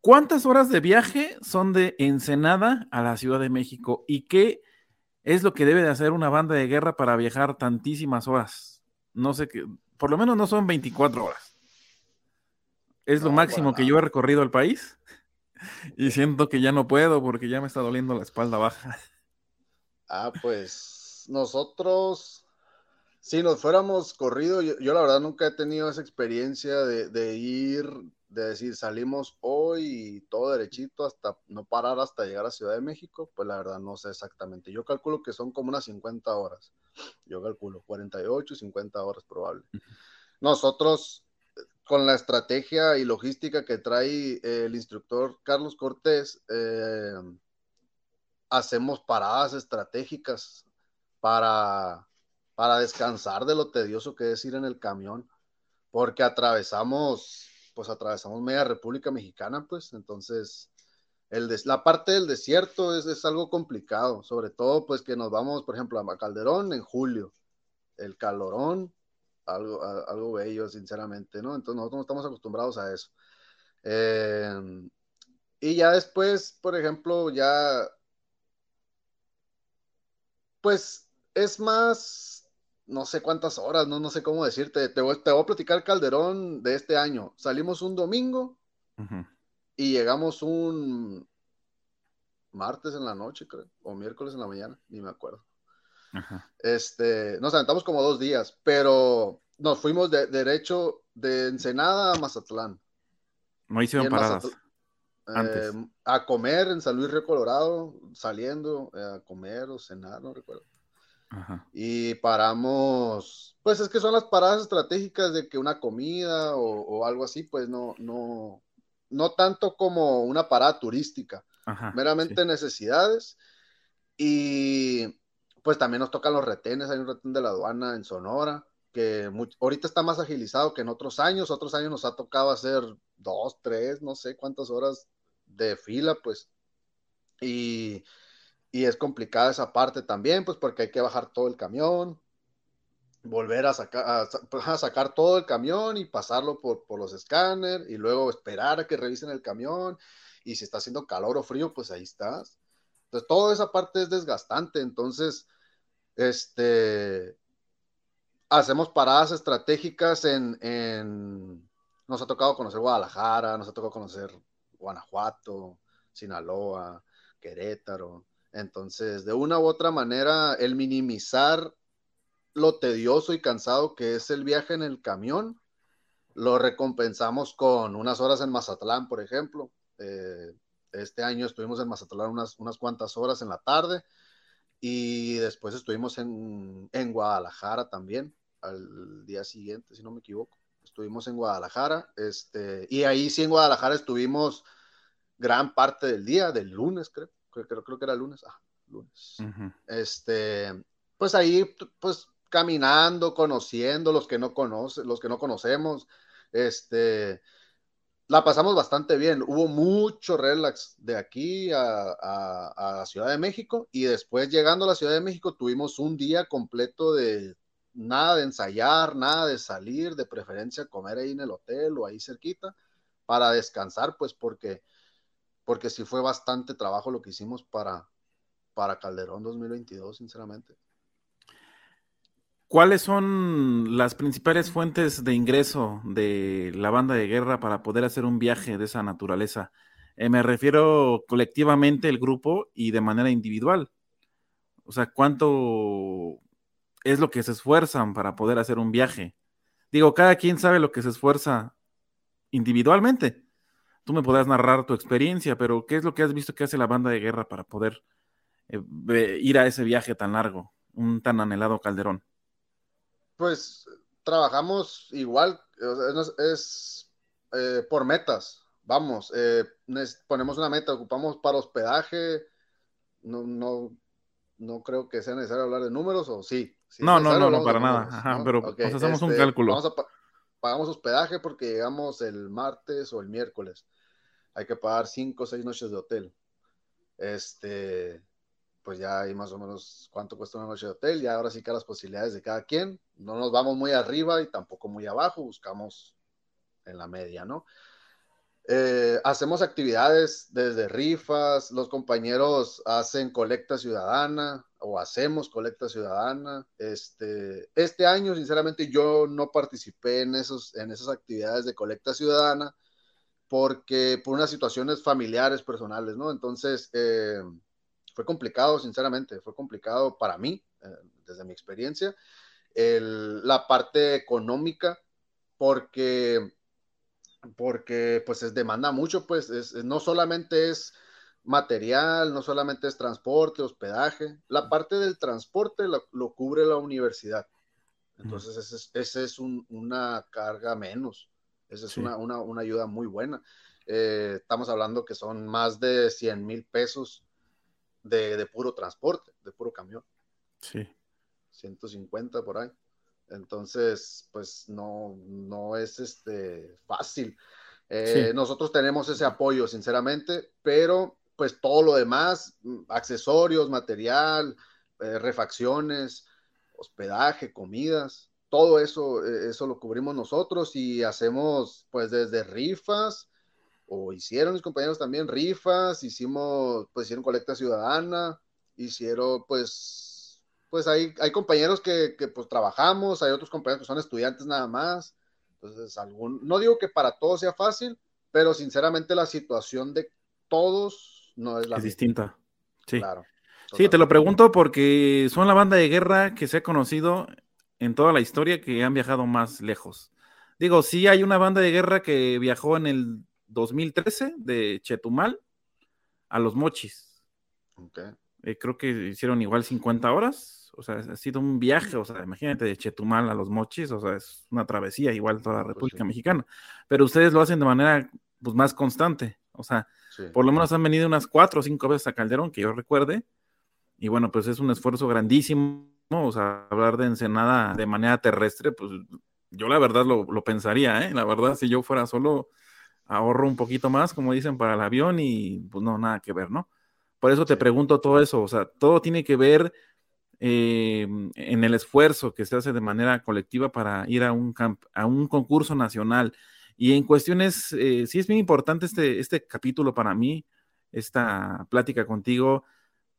¿Cuántas horas de viaje son de Ensenada a la Ciudad de México? ¿Y qué es lo que debe de hacer una banda de guerra para viajar tantísimas horas? No sé qué, por lo menos no son 24 horas. Es lo máximo que yo he recorrido el país y siento que ya no puedo porque ya me está doliendo la espalda baja. Ah, pues nosotros, si nos fuéramos corrido, yo, la verdad nunca he tenido esa experiencia de, ir, de decir salimos hoy y todo derechito hasta no parar hasta llegar a Ciudad de México, pues la verdad no sé exactamente. Yo calculo que son como unas 50 horas. Yo calculo 48, 50 horas probable. Nosotros con la estrategia y logística que trae eh, el instructor Carlos Cortés, eh, hacemos paradas estratégicas para, para descansar de lo tedioso que es ir en el camión, porque atravesamos, pues atravesamos media República Mexicana, pues entonces el la parte del desierto es, es, algo complicado, sobre todo pues que nos vamos, por ejemplo, a Calderón en julio, el calorón algo, algo bello, sinceramente, ¿no? Entonces nosotros no estamos acostumbrados a eso. Em, y ya después, por ejemplo, ya, pues es más, no sé cuántas horas, no, no sé cómo decirte, te voy, te voy a platicar Calderón de este año. Salimos un domingo y llegamos un martes en la noche, creo, o miércoles en la mañana, ni me acuerdo. Este, nos aventamos como dos días, pero nos fuimos de, derecho de Ensenada a Mazatlán. No hicieron paradas. Eh, a comer en San Luis Río Colorado, saliendo eh, a comer o cenar, no recuerdo. Y paramos, pues es que son las paradas estratégicas de que una comida o, algo así, pues no, no, no tanto como una parada turística, meramente necesidades. Y pues también nos tocan los retenes, hay un retén de la aduana en Sonora, que ahorita está más agilizado que en otros años, otros años nos ha tocado hacer dos, tres, no sé cuántas horas de fila, pues. Y, es complicada esa parte también, pues porque hay que bajar todo el camión, volver a sacar, a, sacar todo el camión y pasarlo por, por los escáneres y luego esperar a que revisen el camión y si está haciendo calor o frío, pues ahí estás. Entonces, toda esa parte es desgastante. Entonces, este, hacemos paradas estratégicas en, en, nos ha tocado conocer Guadalajara, nos ha tocado conocer Guanajuato, Sinaloa, Querétaro. Entonces, de una u otra manera, el minimizar lo tedioso y cansado que es el viaje en el camión, lo recompensamos con unas horas en Mazatlán, por ejemplo. Eh, este año estuvimos en Mazatlán unas, unas cuantas horas en la tarde y después estuvimos en, en Guadalajara también, al día siguiente, si no me equivoco estuvimos en Guadalajara, este, y ahí sí en Guadalajara estuvimos gran parte del día, del lunes, creo, creo, creo que era lunes, ah, lunes. Este, pues ahí, pues caminando, conociendo los que no conocen, los que no conocemos, este, la pasamos bastante bien. Hubo mucho relax de aquí a, a, a, Ciudad de México y después llegando a la Ciudad de México tuvimos un día completo de nada de ensayar, nada de salir, de preferencia comer ahí en el hotel o ahí cerquita para descansar, pues porque, porque sí fue bastante trabajo lo que hicimos para, para Calderón 2022, sinceramente. ¿Cuáles son las principales fuentes de ingreso de la banda de guerra para poder hacer un viaje de esa naturaleza? Eh, me refiero colectivamente el grupo y de manera individual. O sea, ¿cuánto es lo que se esfuerzan para poder hacer un viaje. Digo, cada quien sabe lo que se esfuerza individualmente. Tú me podrás narrar tu experiencia, pero ¿qué es lo que has visto que hace la banda de guerra para poder eh, ir a ese viaje tan largo, un tan anhelado Calderón? Pues trabajamos igual, es, eh, por metas, vamos, eh, ponemos una meta, ocupamos para hospedaje, no, no, no creo que sea necesario hablar de números, o sí, no, no, no, no, para nada. pero hacemos un este, cálculo. Pagamos hospedaje porque llegamos el martes o el miércoles. Hay que pagar cinco o seis noches de hotel. Este, pues ya hay más o menos cuánto cuesta una noche de hotel. Y ahora sí que las posibilidades de cada quien. No nos vamos muy arriba y tampoco muy abajo. Buscamos en la media, ¿no? Eh, hacemos actividades desde rifas, los compañeros hacen colecta ciudadana o hacemos colecta ciudadana. Este, este año, sinceramente, yo no participé en, esos, en esas actividades de colecta ciudadana porque por unas situaciones familiares, personales, ¿no? Entonces, eh, fue complicado, sinceramente, fue complicado para mí, eh, desde mi experiencia, la parte económica, porque porque pues es demanda mucho, pues no solamente es material, no solamente es transporte, hospedaje, la parte del transporte lo, cubre la universidad. Entonces, esa es, es una carga menos, esa es una, ayuda muy buena. Eh, estamos hablando que son más de 100 mil pesos de, de, puro transporte, de puro camión. Sí. 150 por ahí. Entonces, pues no, no es este, fácil. Eh, nosotros tenemos ese apoyo, sinceramente, pero pues todo lo demás, mm, accesorios, material, eh, refacciones, hospedaje, comidas, todo eso, eh, eso lo cubrimos nosotros y hacemos pues desde rifas, o hicieron mis compañeros también rifas, hicimos, pues hicieron colecta ciudadana, hicieron, pues, pues hay, hay compañeros que, que, pues trabajamos, hay otros compañeros que son estudiantes nada más, entonces algún, no digo que para todos sea fácil, pero sinceramente la situación de todos no es la Es distinta, sí. Claro. Sí, te lo pregunto porque son la banda de guerra que se ha conocido en toda la historia que han viajado más lejos. Digo, sí hay una banda de guerra que viajó en el 2013 de Chetumal a los Mochis. Okay. Eh, creo que hicieron igual 50 horas. O sea, ha sido un viaje, o sea, imagínate de Chetumal a los Mochis, o sea, es una travesía igual toda la Pues República sí. Mexicana. Pero ustedes lo hacen de manera pues, más constante. O sea, Sí. por lo menos han venido unas cuatro o cinco veces a Calderón, que yo recuerde. Y bueno, pues es un esfuerzo grandísimo. O sea, hablar de Ensenada de manera terrestre, pues yo la verdad lo, lo pensaría, ¿eh? La verdad, si yo fuera solo, ahorro un poquito más, como dicen, para el avión y pues no, nada que ver, ¿no? Por eso te pregunto todo eso. O sea, todo tiene que ver eh, en el esfuerzo que se hace de manera colectiva para ir a un, camp- a un concurso nacional. Y en cuestiones, eh, sí es bien importante este, este capítulo para mí, esta plática contigo,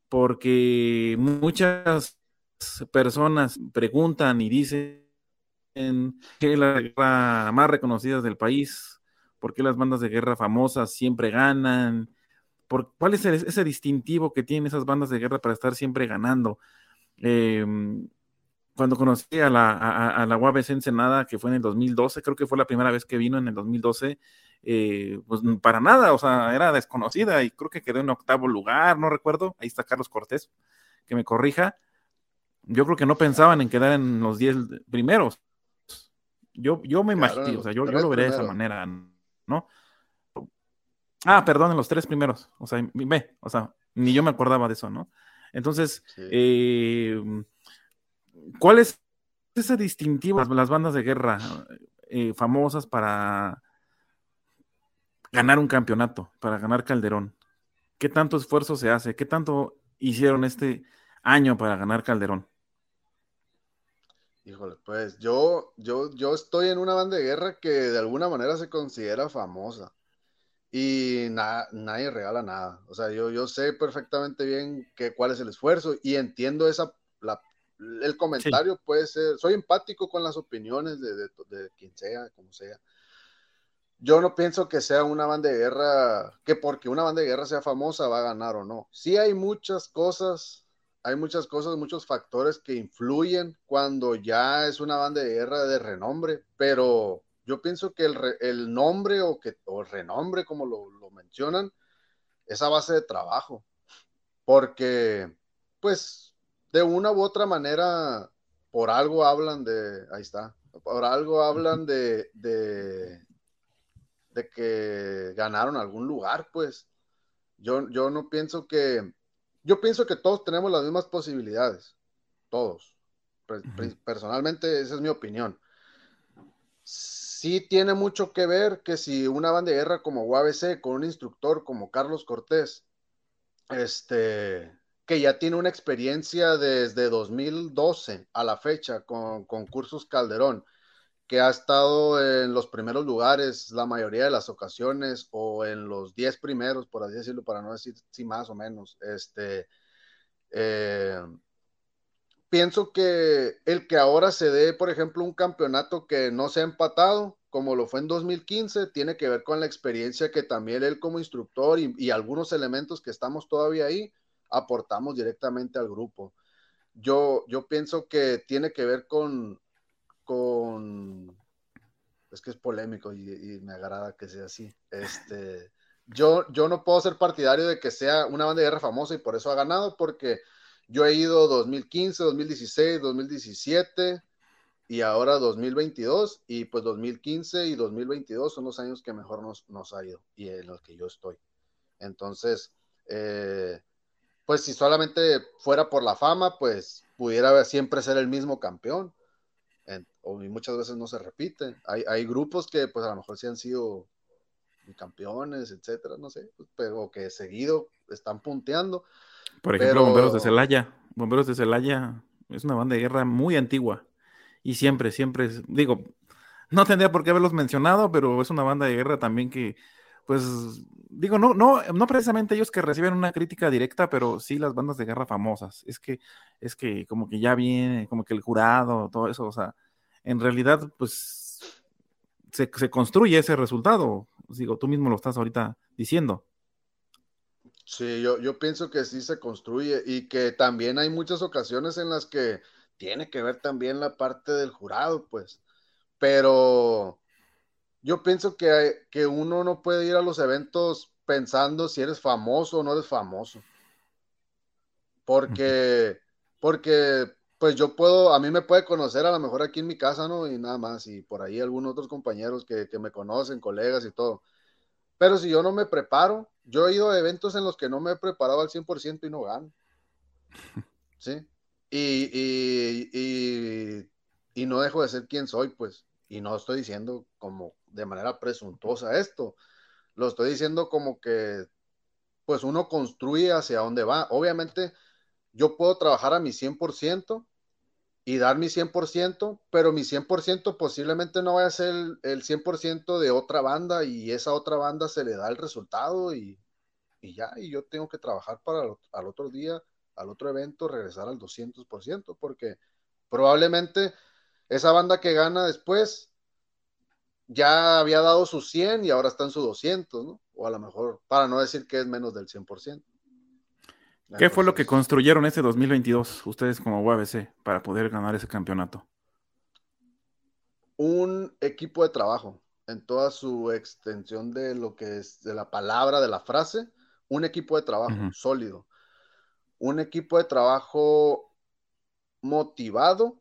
porque muchas personas preguntan y dicen que la guerra más reconocidas del país, por qué las bandas de guerra famosas siempre ganan, por, cuál es el- ese distintivo que tienen esas bandas de guerra para estar siempre ganando. Eh, cuando conocí a la, a, a la UABC Ensenada, que fue en el 2012, creo que fue la primera vez que vino en el 2012, eh, pues para nada, o sea, era desconocida y creo que quedó en octavo lugar, no recuerdo, ahí está Carlos Cortés, que me corrija. Yo creo que no pensaban en quedar en los 10 primeros. Yo, yo me en imagino, o sea, yo, yo lo veré de esa manera, ¿no? Ah, perdón, en los tres primeros, o sea, ve, o sea, ni yo me acordaba de eso, ¿no? Entonces, Sí. eh, ¿cuál es ese distintivo de las bandas de guerra eh, famosas para ganar un campeonato, para ganar Calderón? ¿Qué tanto esfuerzo se hace? ¿Qué tanto hicieron este año para ganar Calderón? Híjole, pues yo, yo, yo estoy en una banda de guerra que de alguna manera se considera famosa y na- nadie regala nada. O sea, yo, yo sé perfectamente bien que, cuál es el esfuerzo y entiendo esa, la- el comentario puede ser, soy empático con las opiniones de, de, de quien sea, como sea. Yo no pienso que sea una banda de guerra, que porque una banda de guerra sea famosa va a ganar o no. Sí hay muchas cosas, hay muchas cosas, muchos factores que influyen cuando ya es una banda de guerra de renombre, pero yo pienso que el, re- el nombre o, que, o el renombre, como lo, lo mencionan, es a base de trabajo, porque pues de una u otra manera, por algo hablan de, ahí está, por algo hablan de, de, de que ganaron algún lugar, pues yo, yo no pienso que, yo pienso que todos tenemos las mismas posibilidades, todos. Pe- pe- Personalmente, esa es mi opinión. Sí tiene mucho que ver que si una banda de guerra como UABC, con un instructor como Carlos Cortés, este, que ya tiene una experiencia desde 2012 a la fecha con concursos Calderón, que ha estado en los primeros lugares la mayoría de las ocasiones o en los 10 primeros, por así decirlo, para no decir si más o menos. Este, eh, pienso que el que ahora se dé, por ejemplo, un campeonato que no se ha empatado, como lo fue en 2015, tiene que ver con la experiencia que también él como instructor y, y algunos elementos que estamos todavía ahí, aportamos directamente al grupo. Yo, yo pienso que tiene que ver con, con es que es polémico y, me agrada que sea así. Este, yo, yo no puedo ser partidario de que sea una banda de guerra famosa y por eso ha ganado, porque yo he ido 2015, 2016, 2017 y ahora 2022 y pues 2015 y 2022 son los años que mejor nos, nos ha ido y en los que yo estoy. Entonces, eh, pues si solamente fuera por la fama, pues pudiera siempre ser el mismo campeón en, o muchas veces no se repite. Hay, hay, grupos que pues a lo mejor sí han sido campeones, etcétera, no sé, pero que seguido están punteando. Por ejemplo, pero... Bomberos de Celaya. Bomberos de Celaya es una banda de guerra muy antigua y siempre, siempre, digo, no tendría por qué haberlos mencionado, pero es una banda de guerra también que pues digo, no, no, no precisamente ellos que reciben una crítica directa, pero sí las bandas de guerra famosas. Es que, es que como que ya viene, como que el jurado, todo eso, o sea, en realidad, pues se, se construye ese resultado. Digo, tú mismo lo estás ahorita diciendo. Sí, yo, yo pienso que sí se construye y que también hay muchas ocasiones en las que tiene que ver también la parte del jurado, pues. Pero yo pienso que, que uno no puede ir a los eventos pensando si eres famoso o no eres famoso. Porque, porque, pues yo puedo, a mí me puede conocer a lo mejor aquí en mi casa, ¿no? Y nada más, y por ahí algunos otros compañeros que, que me conocen, colegas y todo. Pero si yo no me preparo, yo he ido a eventos en los que no me he preparado al 100% y no gano. ¿Sí? Y, y, y, y, no dejo de ser quien soy, pues. Y no estoy diciendo como de manera presuntuosa esto. Lo estoy diciendo como que, pues uno construye hacia dónde va. Obviamente, yo puedo trabajar a mi 100% y dar mi 100%, pero mi 100% posiblemente no vaya a ser el, el 100% de otra banda y esa otra banda se le da el resultado y, y ya, y yo tengo que trabajar para al otro día, al otro evento, regresar al 200%, porque probablemente esa banda que gana después ya había dado su 100 y ahora está en su 200, ¿no? O a lo mejor, para no decir que es menos del 100%. ¿Qué fue lo que construyeron ese 2022 ustedes como UABC para poder ganar ese campeonato? Un equipo de trabajo en toda su extensión de lo que es de la palabra, de la frase, un equipo de trabajo sólido, un equipo de trabajo motivado,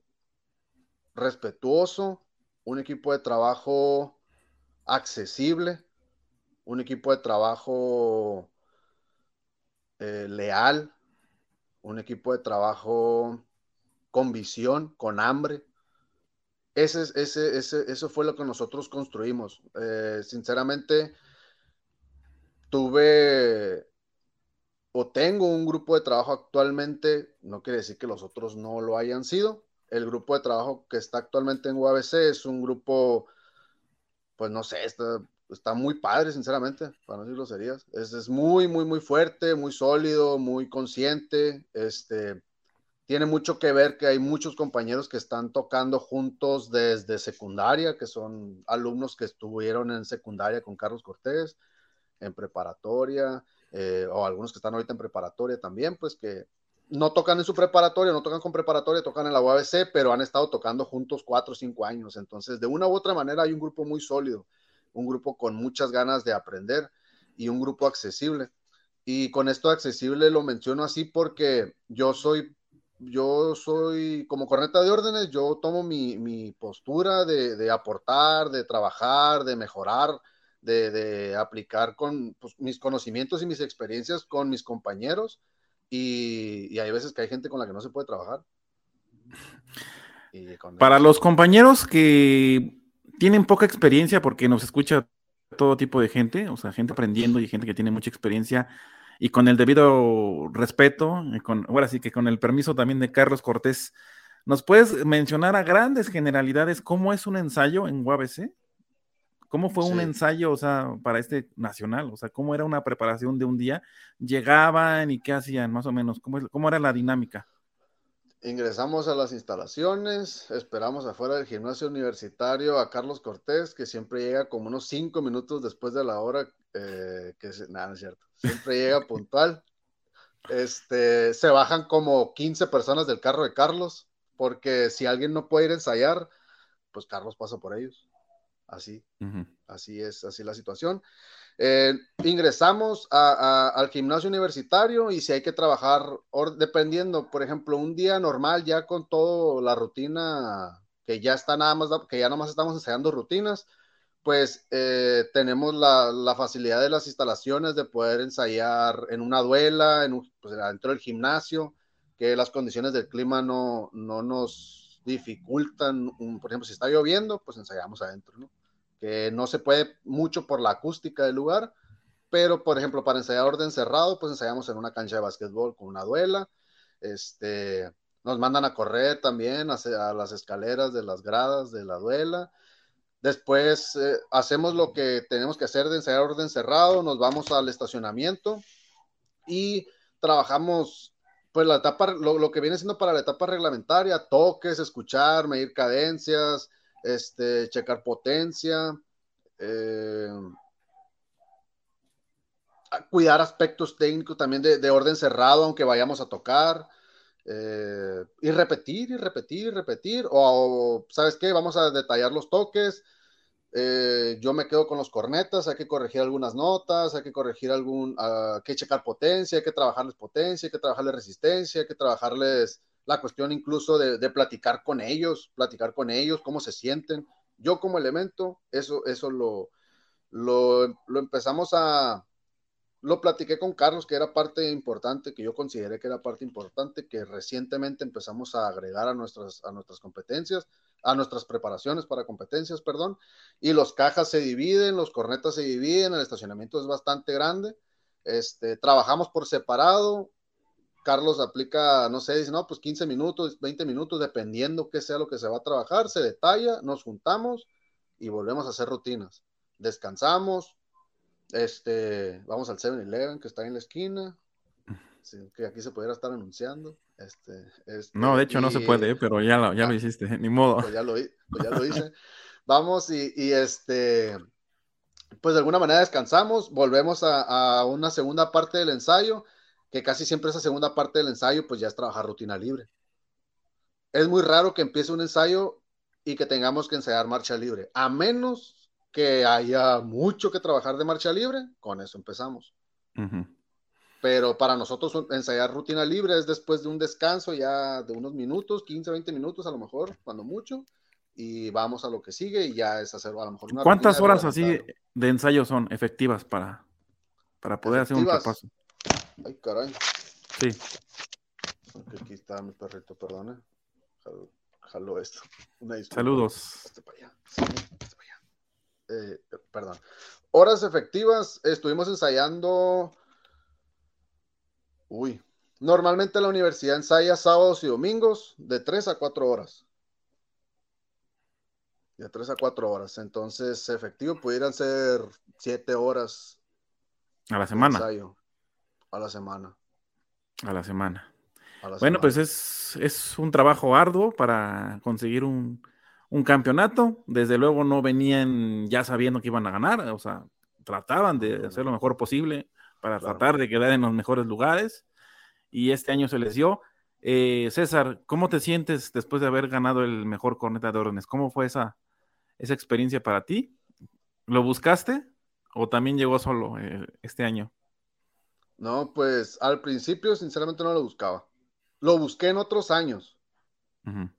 respetuoso, un equipo de trabajo accesible, un equipo de trabajo eh, leal, un equipo de trabajo con visión, con hambre. Ese, ese, ese, eso fue lo que nosotros construimos. Eh, sinceramente, tuve o tengo un grupo de trabajo actualmente, no quiere decir que los otros no lo hayan sido. El grupo de trabajo que está actualmente en UABC es un grupo, pues no sé, está está muy padre, sinceramente, para no decir groserías. Es, es muy, muy, muy fuerte, muy sólido, muy consciente. Este, tiene mucho que ver que hay muchos compañeros que están tocando juntos desde secundaria, que son alumnos que estuvieron en secundaria con Carlos Cortés, en preparatoria, eh, o algunos que están ahorita en preparatoria también, pues que no tocan en su preparatoria, no tocan con preparatoria, tocan en la UABC, pero han estado tocando juntos cuatro o cinco años. Entonces, de una u otra manera, hay un grupo muy sólido un grupo con muchas ganas de aprender y un grupo accesible. Y con esto accesible lo menciono así porque yo soy, yo soy como corneta de órdenes, yo tomo mi, postura de, aportar, de trabajar, de mejorar, de, aplicar con pues, mis conocimientos y mis experiencias con mis compañeros. Y, hay veces que hay gente con la que no se puede trabajar. Para los compañeros que tienen poca experiencia porque nos escucha todo tipo de gente, o sea, gente aprendiendo y gente que tiene mucha experiencia y con el debido respeto, con, ahora sí que con el permiso también de Carlos Cortés, ¿nos puedes mencionar a grandes generalidades cómo es un ensayo en UABC? ¿Cómo fue un ensayo, o sea, para este nacional? O sea, ¿cómo era una preparación de un día? ¿Llegaban y qué hacían, más o menos? ¿Cómo, cómo era la dinámica? Ingresamos a las instalaciones, esperamos afuera del gimnasio universitario a Carlos Cortés, que siempre llega como unos cinco minutos después de la hora, eh, que es, nada, es cierto, siempre llega puntual. Este, se bajan como 15 personas del carro de Carlos, porque si alguien no puede ir a ensayar, pues Carlos pasa por ellos. Así, así es, así la situación. Eh, ingresamos al gimnasio universitario y si hay que trabajar, dependiendo, por ejemplo, un día normal ya con toda la rutina que ya está nada más, que ya nomás estamos ensayando rutinas, pues eh, tenemos la, facilidad de las instalaciones de poder ensayar en una duela, en pues, dentro del gimnasio, que las condiciones del clima no, no nos dificultan, por ejemplo, si está lloviendo, pues ensayamos adentro, ¿no? Que no se puede mucho por la acústica del lugar, pero por ejemplo para ensayar orden cerrado, pues ensayamos en una cancha de básquetbol con una duela, este, nos mandan a correr también a, las escaleras de las gradas de la duela, Después eh, hacemos lo que tenemos que hacer de ensayar orden cerrado, nos vamos al estacionamiento y trabajamos pues la etapa, lo, que viene siendo para la etapa reglamentaria, toques, escuchar, medir cadencias, este, checar potencia, eh, cuidar aspectos técnicos también de, orden cerrado, aunque vayamos a tocar. Eh, y repetir y repetir y repetir, o, ¿sabes qué? Vamos a detallar los toques, eh, yo me quedo con los cornetas, hay que corregir algunas notas, hay que corregir algún, uh, hay que checar potencia, hay que trabajarles potencia, hay que trabajarles resistencia, hay que trabajarles la cuestión incluso de, platicar con ellos, platicar con ellos, cómo se sienten. Yo como elemento, eso, eso lo, lo, lo empezamos a, lo platiqué con Carlos, que era parte importante, que yo consideré que era parte importante, que recientemente empezamos a agregar a nuestras, a nuestras competencias, a nuestras preparaciones para competencias, perdón, y los cajas se dividen, los cornetas se dividen, el estacionamiento es bastante grande, este, trabajamos por separado, Carlos aplica, no sé, dice, no, pues 15 minutos, 20 minutos, dependiendo qué sea lo que se va a trabajar, se detalla, nos juntamos y volvemos a hacer rutinas. Descansamos, este, vamos al 7-Eleven que está en la esquina. que aquí se pudiera estar anunciando. Este, este no, de hecho no se puede, pero ya lo, ya lo ah, hiciste, ni modo. Pues ya lo, pues ya lo hice. vamos y, y, este, pues de alguna manera descansamos, volvemos a, a, una segunda parte del ensayo, que casi siempre esa segunda parte del ensayo pues ya es trabajar rutina libre. Es muy raro que empiece un ensayo y que tengamos que ensayar marcha libre, a menos que haya mucho que trabajar de marcha libre, con eso empezamos. Pero para nosotros ensayar rutina libre es después de un descanso ya de unos minutos, 15, 20 minutos a lo mejor, cuando mucho, y vamos a lo que sigue y ya es hacer a lo mejor una ¿Cuántas horas así de ensayo son efectivas para, para poder hacer un repaso? Ay, caray. Sí. Aquí está mi perrito, perdone. Jalo, esto. Saludos. Eh, perdón. Horas efectivas, estuvimos ensayando. Uy, normalmente la universidad ensaya sábados y domingos de 3 a 4 horas. De 3 a 4 horas. Entonces, efectivo, pudieran ser 7 horas. A la semana. A la semana. A la semana. bueno, pues es, es un trabajo arduo para conseguir un, un campeonato. Desde luego no venían ya sabiendo que iban a ganar, o sea, trataban de hacer lo mejor posible para tratar de quedar en los mejores lugares. Y este año se les dio. Eh, César, ¿cómo te sientes después de haber ganado el mejor corneta de órdenes? ¿Cómo fue esa, esa experiencia para ti? ¿Lo buscaste o también llegó solo eh, este año? No, pues al principio sinceramente no lo buscaba. Lo busqué en otros años,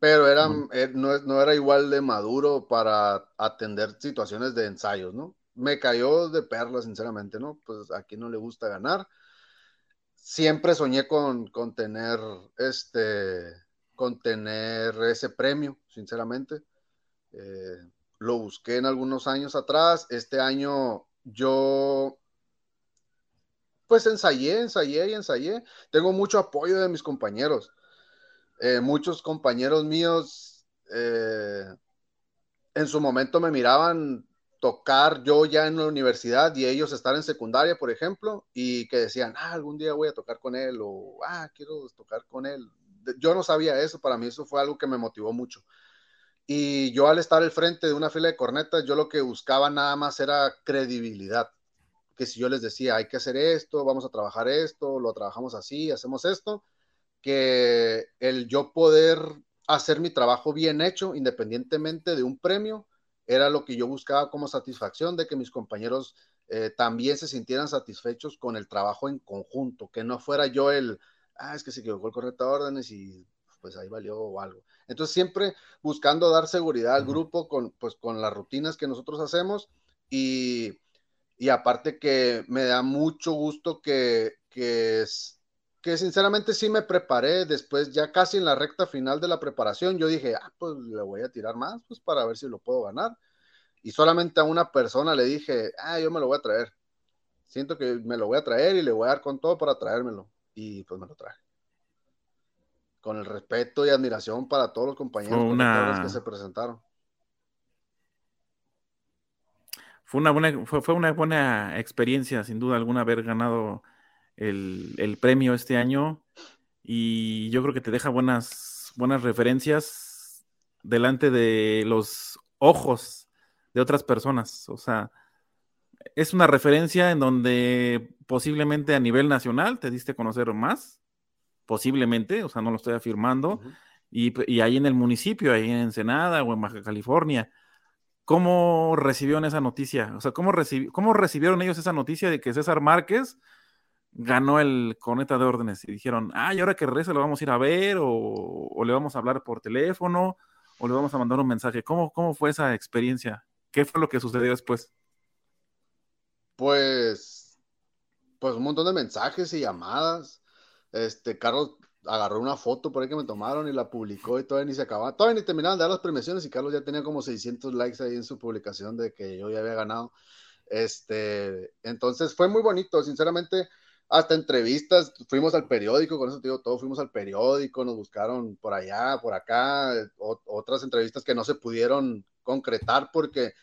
pero era, eh, no, era igual de maduro para atender situaciones de ensayos, ¿no? Me cayó de perla, sinceramente, ¿no? Pues a quien no le gusta ganar. Siempre soñé con, con tener este, con tener ese premio, sinceramente. Eh, lo busqué en algunos años atrás. Este año yo pues ensayé, ensayé y ensayé. Tengo mucho apoyo de mis compañeros. Eh, muchos compañeros míos eh, en su momento me miraban tocar yo ya en la universidad y ellos estar en secundaria, por ejemplo, y que decían, ah, algún día voy a tocar con él o, ah, quiero tocar con él. Yo no sabía eso, para mí eso fue algo que me motivó mucho. Y yo al estar al frente de una fila de cornetas, yo lo que buscaba nada más era credibilidad. Que si yo les decía, hay que hacer esto, vamos a trabajar esto, lo trabajamos así, hacemos esto, que el yo poder hacer mi trabajo bien hecho, independientemente de un premio, era lo que yo buscaba como satisfacción de que mis compañeros eh, también se sintieran satisfechos con el trabajo en conjunto, que no fuera yo el, ah, es que se equivocó el correcto órdenes y pues ahí valió o algo. Entonces siempre buscando dar seguridad al grupo con, pues, con las rutinas que nosotros hacemos y, y aparte que me da mucho gusto que, que que sinceramente sí me preparé después, ya casi en la recta final de la preparación, yo dije, ah, pues le voy a tirar más, pues para ver si lo puedo ganar. Y solamente a una persona le dije, ah, yo me lo voy a traer. Siento que me lo voy a traer y le voy a dar con todo para traérmelo. Y pues me lo traje. Con el respeto y admiración para todos los compañeros que se presentaron. Fue una buena, fue, una buena experiencia, sin duda alguna, haber ganado el, premio este año. Y yo creo que te deja buenas, buenas referencias delante de los ojos de otras personas. O sea, es una referencia en donde posiblemente a nivel nacional te diste a conocer más, posiblemente, o sea, no lo estoy afirmando, y, y, ahí en el municipio, ahí en Ensenada o en Baja California, ¿cómo recibieron esa noticia? O sea, ¿cómo, ¿cómo recibieron ellos esa noticia de que César Márquez ganó el coneta de órdenes? Y dijeron, ah, y ahora que regrese lo vamos a ir a ver, o, o, le vamos a hablar por teléfono, o le vamos a mandar un mensaje. ¿Cómo, cómo fue esa experiencia? ¿Qué fue lo que sucedió después? Pues, pues un montón de mensajes y llamadas. Este, Carlos agarró una foto por ahí que me tomaron y la publicó y todavía ni se acababa, todavía ni terminaban de dar las premiaciones y Carlos ya tenía como 600 likes ahí en su publicación de que yo ya había ganado. Este, entonces fue muy bonito, sinceramente, hasta entrevistas, fuimos al periódico, con eso te digo todo, fuimos al periódico, nos buscaron por allá, por acá, otras entrevistas que no se pudieron concretar porque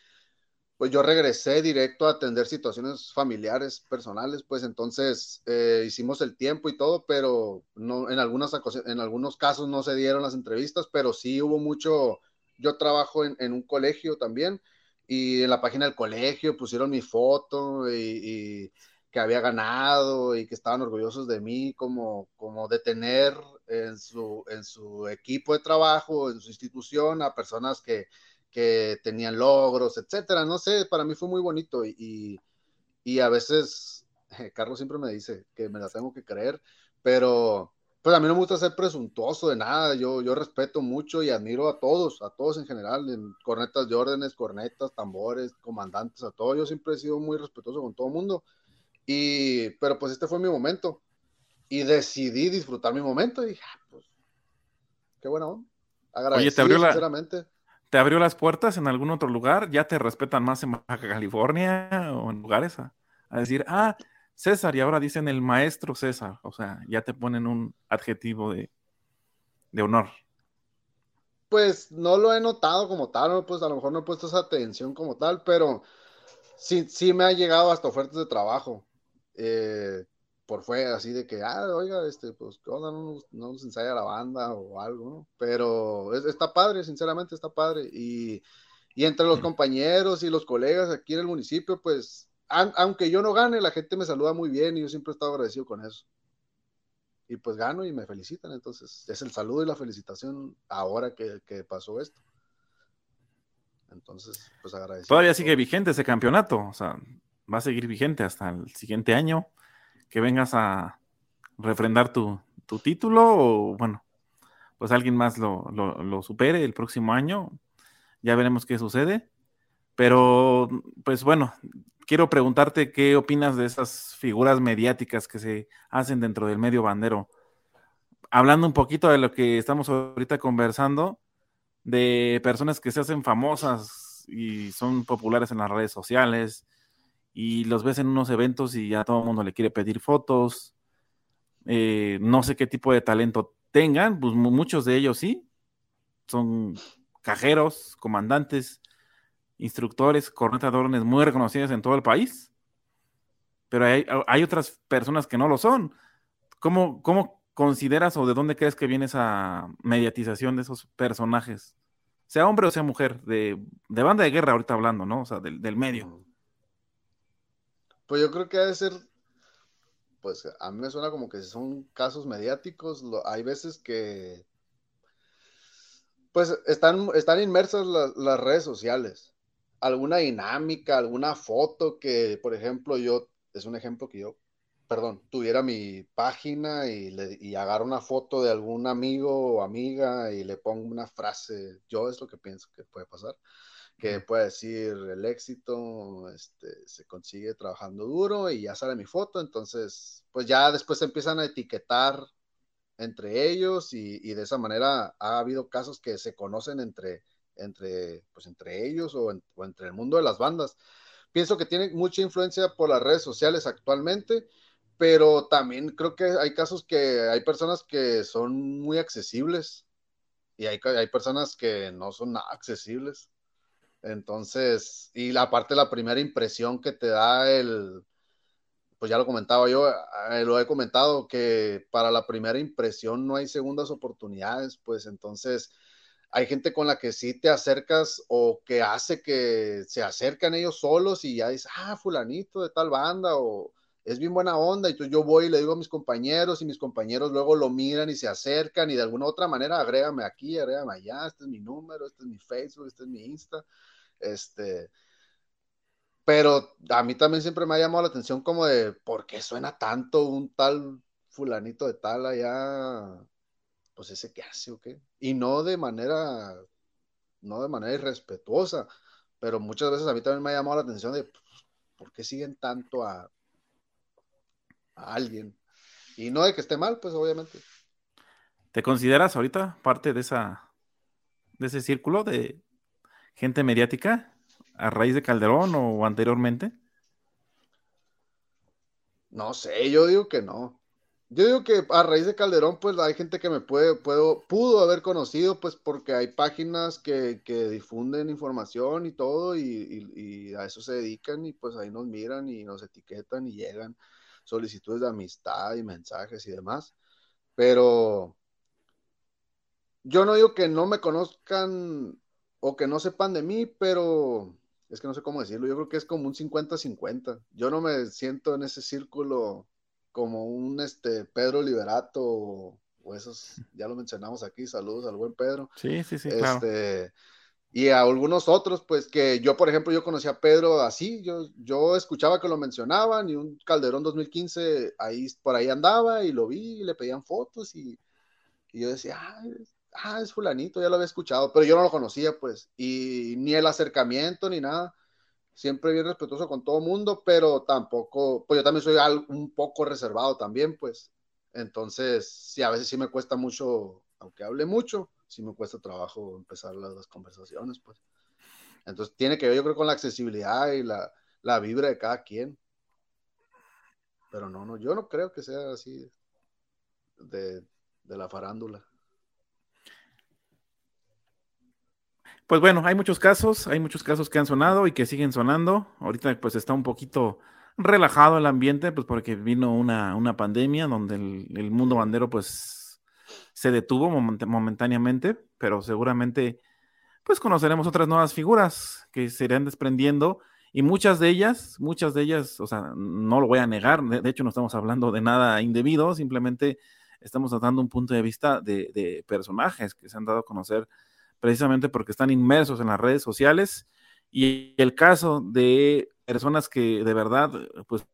pues yo regresé directo a atender situaciones familiares, personales, pues entonces eh, hicimos el tiempo y todo, pero no, en, algunas, en algunos casos no se dieron las entrevistas, pero sí hubo mucho, yo trabajo en, un colegio también y en la página del colegio pusieron mi foto y, que había ganado y que estaban orgullosos de mí como, como de tener en su, en su equipo de trabajo, en su institución, a personas que, que tenían logros, etcétera. No sé, para mí fue muy bonito y, y, a veces Carlos siempre me dice que me la tengo que creer, pero pues a mí no me gusta ser presuntuoso de nada. Yo, yo respeto mucho y admiro a todos, a todos en general, en cornetas de órdenes, cornetas, tambores, comandantes, a todos. Yo siempre he sido muy respetuoso con todo el mundo. Y, pero pues este fue mi momento. Y decidí disfrutar mi momento y dije, ah, pues, qué buena onda. Agradecido, Oye, te abrió sinceramente te abrió las puertas en algún otro lugar, ya te respetan más en Baja California o en lugares a, decir, ah, César, y ahora dicen el maestro César, o sea, ya te ponen un adjetivo de, honor. Pues no lo he notado como tal, pues a lo mejor no he puesto esa atención como tal, pero sí, sí me ha llegado hasta ofertas de trabajo. Eh, por fuera, así de que, ah, oiga, este, pues, ¿qué onda? No, nos ensaya la banda o algo, ¿no? Pero está padre, sinceramente está padre. Y, entre los compañeros y los colegas aquí en el municipio, pues, aunque yo no gane, la gente me saluda muy bien y yo siempre he estado agradecido con eso. Y pues gano y me felicitan, entonces es el saludo y la felicitación ahora que, que pasó esto. Entonces, pues agradecido. Todavía sigue vigente ese campeonato, o sea, va a seguir vigente hasta el siguiente año que vengas a refrendar tu, título o bueno, pues alguien más lo, supere el próximo año. Ya veremos qué sucede. Pero, pues bueno, quiero preguntarte qué opinas de esas figuras mediáticas que se hacen dentro del medio bandero. Hablando un poquito de lo que estamos ahorita conversando, de personas que se hacen famosas y son populares en las redes sociales, y los ves en unos eventos y ya todo el mundo le quiere pedir fotos. Eh, no sé qué tipo de talento tengan, pues muchos de ellos sí. Son cajeros, comandantes, instructores, cornetadores muy reconocidos en todo el país. Pero hay, otras personas que no lo son. ¿Cómo, ¿Cómo consideras o de dónde crees que viene esa mediatización de esos personajes? Sea hombre o sea mujer, de, banda de guerra ahorita hablando, ¿no? O sea, del, del medio. Pues yo creo que ha de ser, pues a mí me suena como que son casos mediáticos, hay veces que, pues están, están inmersas las redes sociales, alguna dinámica, alguna foto que, por ejemplo, yo, es un ejemplo que yo, perdón, tuviera mi página y, le, y agarro una foto de algún amigo o amiga y le pongo una frase, yo es lo que pienso que puede pasar que puede decir el éxito este, se consigue trabajando duro y ya sale mi foto, entonces pues ya después empiezan a etiquetar entre ellos y, de esa manera ha habido casos que se conocen entre, entre, pues entre ellos o, entre el mundo de las bandas. Pienso que tiene mucha influencia por las redes sociales actualmente, pero también creo que hay casos que hay personas que son muy accesibles y hay, hay personas que no son accesibles. Entonces, y la parte la primera impresión que te da el, pues ya lo comentaba yo, eh, lo he comentado, que para la primera impresión no hay segundas oportunidades, pues entonces hay gente con la que sí te acercas o que hace que se acercan ellos solos y ya dices, ah, fulanito de tal banda o es bien buena onda y entonces yo voy y le digo a mis compañeros y mis compañeros luego lo miran y se acercan y de alguna otra manera agrégame aquí, agrégame allá, este es mi número, este es mi Facebook, este es mi Insta, este, pero a mí también siempre me ha llamado la atención como de, ¿por qué suena tanto un tal fulanito de tal allá? Pues ese que hace o qué. Y no de manera, no de manera irrespetuosa, pero muchas veces a mí también me ha llamado la atención de, ¿por qué siguen tanto a, a alguien? Y no de que esté mal, pues obviamente. ¿Te consideras ahorita parte de esa, de ese círculo de gente mediática? a raíz de Calderón o anteriormente? No sé, yo digo que no. Yo digo que a raíz de Calderón, pues hay gente que me puede, puedo, pudo haber conocido, pues porque hay páginas que, difunden información y todo, y, a eso se dedican, y pues ahí nos miran y nos etiquetan y llegan solicitudes de amistad y mensajes y demás. Pero yo no digo que no me conozcan o que no sepan de mí, pero es que no sé cómo decirlo, yo creo que es como un 50-50. Yo no me siento en ese círculo como un este Pedro Liberato o, esos, ya lo mencionamos aquí, saludos al buen Pedro. Sí, sí, sí, este, Y a algunos otros, pues que yo, por ejemplo, yo conocí a Pedro así, yo, yo escuchaba que lo mencionaban y un Calderón 2015 ahí por ahí andaba y lo vi y le pedían fotos y, y yo decía, ay, ah, es fulanito, ya lo había escuchado, pero yo no lo conocía, pues, y ni el acercamiento ni nada. Siempre bien respetuoso con todo mundo, pero tampoco, pues yo también soy un poco reservado también, pues. Entonces, sí, a veces sí me cuesta mucho, aunque hable mucho, sí me cuesta trabajo empezar las, conversaciones, pues. Entonces, tiene que ver, yo creo, con la accesibilidad y la, la vibra de cada quien. Pero no, no, yo no creo que sea así de, de la farándula. Pues bueno, hay muchos casos, hay muchos casos que han sonado y que siguen sonando. Ahorita pues está un poquito relajado el ambiente, pues porque vino una, una pandemia donde el, mundo bandero pues se detuvo momentáneamente, pero seguramente pues conoceremos otras nuevas figuras que se irán desprendiendo y muchas de ellas, muchas de ellas, o sea, no lo voy a negar, de, hecho no estamos hablando de nada indebido, simplemente estamos tratando un punto de vista de, personajes que se han dado a conocer precisamente porque están inmersos en las redes sociales y el caso de personas que de verdad, pues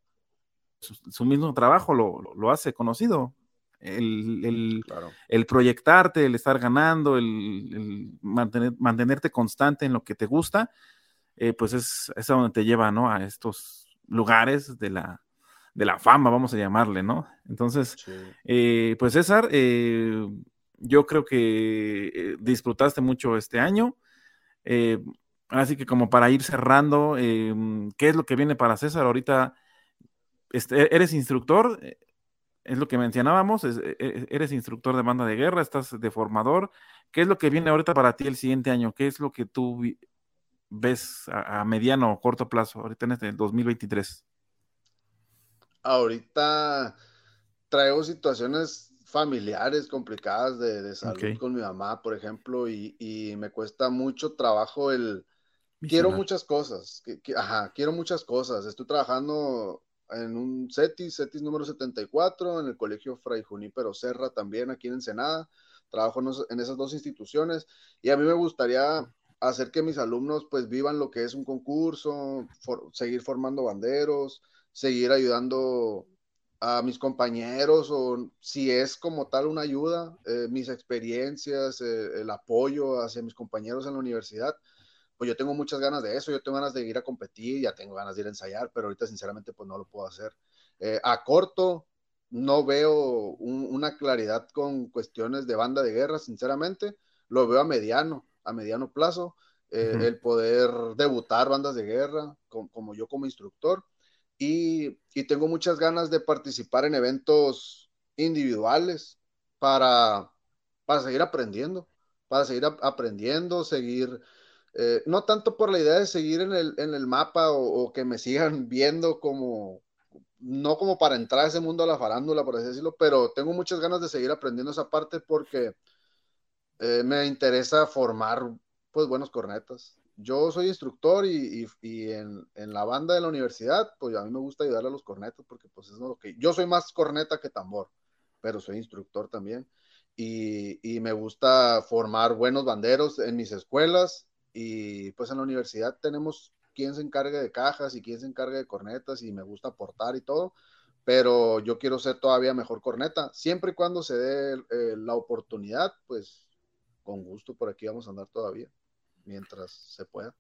su, mismo trabajo lo, hace conocido. El, proyectarte, el estar ganando, el, mantener, mantenerte constante en lo que te gusta, eh, pues es, es, a donde te lleva, ¿no? A estos lugares de la, de la fama, vamos a llamarle, ¿no? Entonces, eh, pues César, eh, yo creo que disfrutaste mucho este año. Así que como para ir cerrando, ¿qué es lo que viene para César? Ahorita este, eres instructor, es lo que mencionábamos, eres instructor de banda de guerra, estás de formador. ¿Qué es lo que viene ahorita para ti el siguiente año? ¿Qué es lo que tú ves a, mediano o corto plazo ahorita en este 2023? Ahorita traigo situaciones familiares complicadas de, de salud con mi mamá, por ejemplo, y, me cuesta mucho trabajo el... Quiero muchas cosas, ajá, quiero muchas cosas. Estoy trabajando en un CETIS, CETIS número 74, en el Colegio Fray Junípero Serra también, aquí en Ensenada. Trabajo en, esas dos instituciones y a mí me gustaría hacer que mis alumnos pues vivan lo que es un concurso, seguir formando banderos, seguir ayudando a mis compañeros o si es como tal una ayuda, eh, mis experiencias, eh, el apoyo hacia mis compañeros en la universidad, pues yo tengo muchas ganas de eso, yo tengo ganas de ir a competir, ya tengo ganas de ir a ensayar, pero ahorita sinceramente pues no lo puedo hacer. Eh, a corto no veo una claridad con cuestiones de banda de guerra, sinceramente, lo veo a mediano, a mediano plazo, el poder debutar bandas de guerra como yo como instructor y, tengo muchas ganas de participar en eventos individuales para, para seguir aprendiendo, para seguir aprendiendo, seguir eh, no tanto por la idea de seguir en el, en el mapa o, que me sigan viendo como, no como para entrar a ese mundo a la farándula, por así decirlo, pero tengo muchas ganas de seguir aprendiendo esa parte porque eh, me interesa formar pues buenos cornetas. Yo soy instructor y, y, en, en, la banda de la universidad, pues a mí me gusta ayudar a los cornetas porque pues es lo que yo soy más corneta que tambor, pero soy instructor también. Y, y, me gusta formar buenos banderos en mis escuelas y pues en la universidad tenemos quien se encargue de cajas y quien se encargue de cornetas y me gusta aportar y todo, pero yo quiero ser todavía mejor corneta, siempre y cuando se dé la oportunidad, pues con gusto por aquí vamos a andar todavía, mientras se pueda.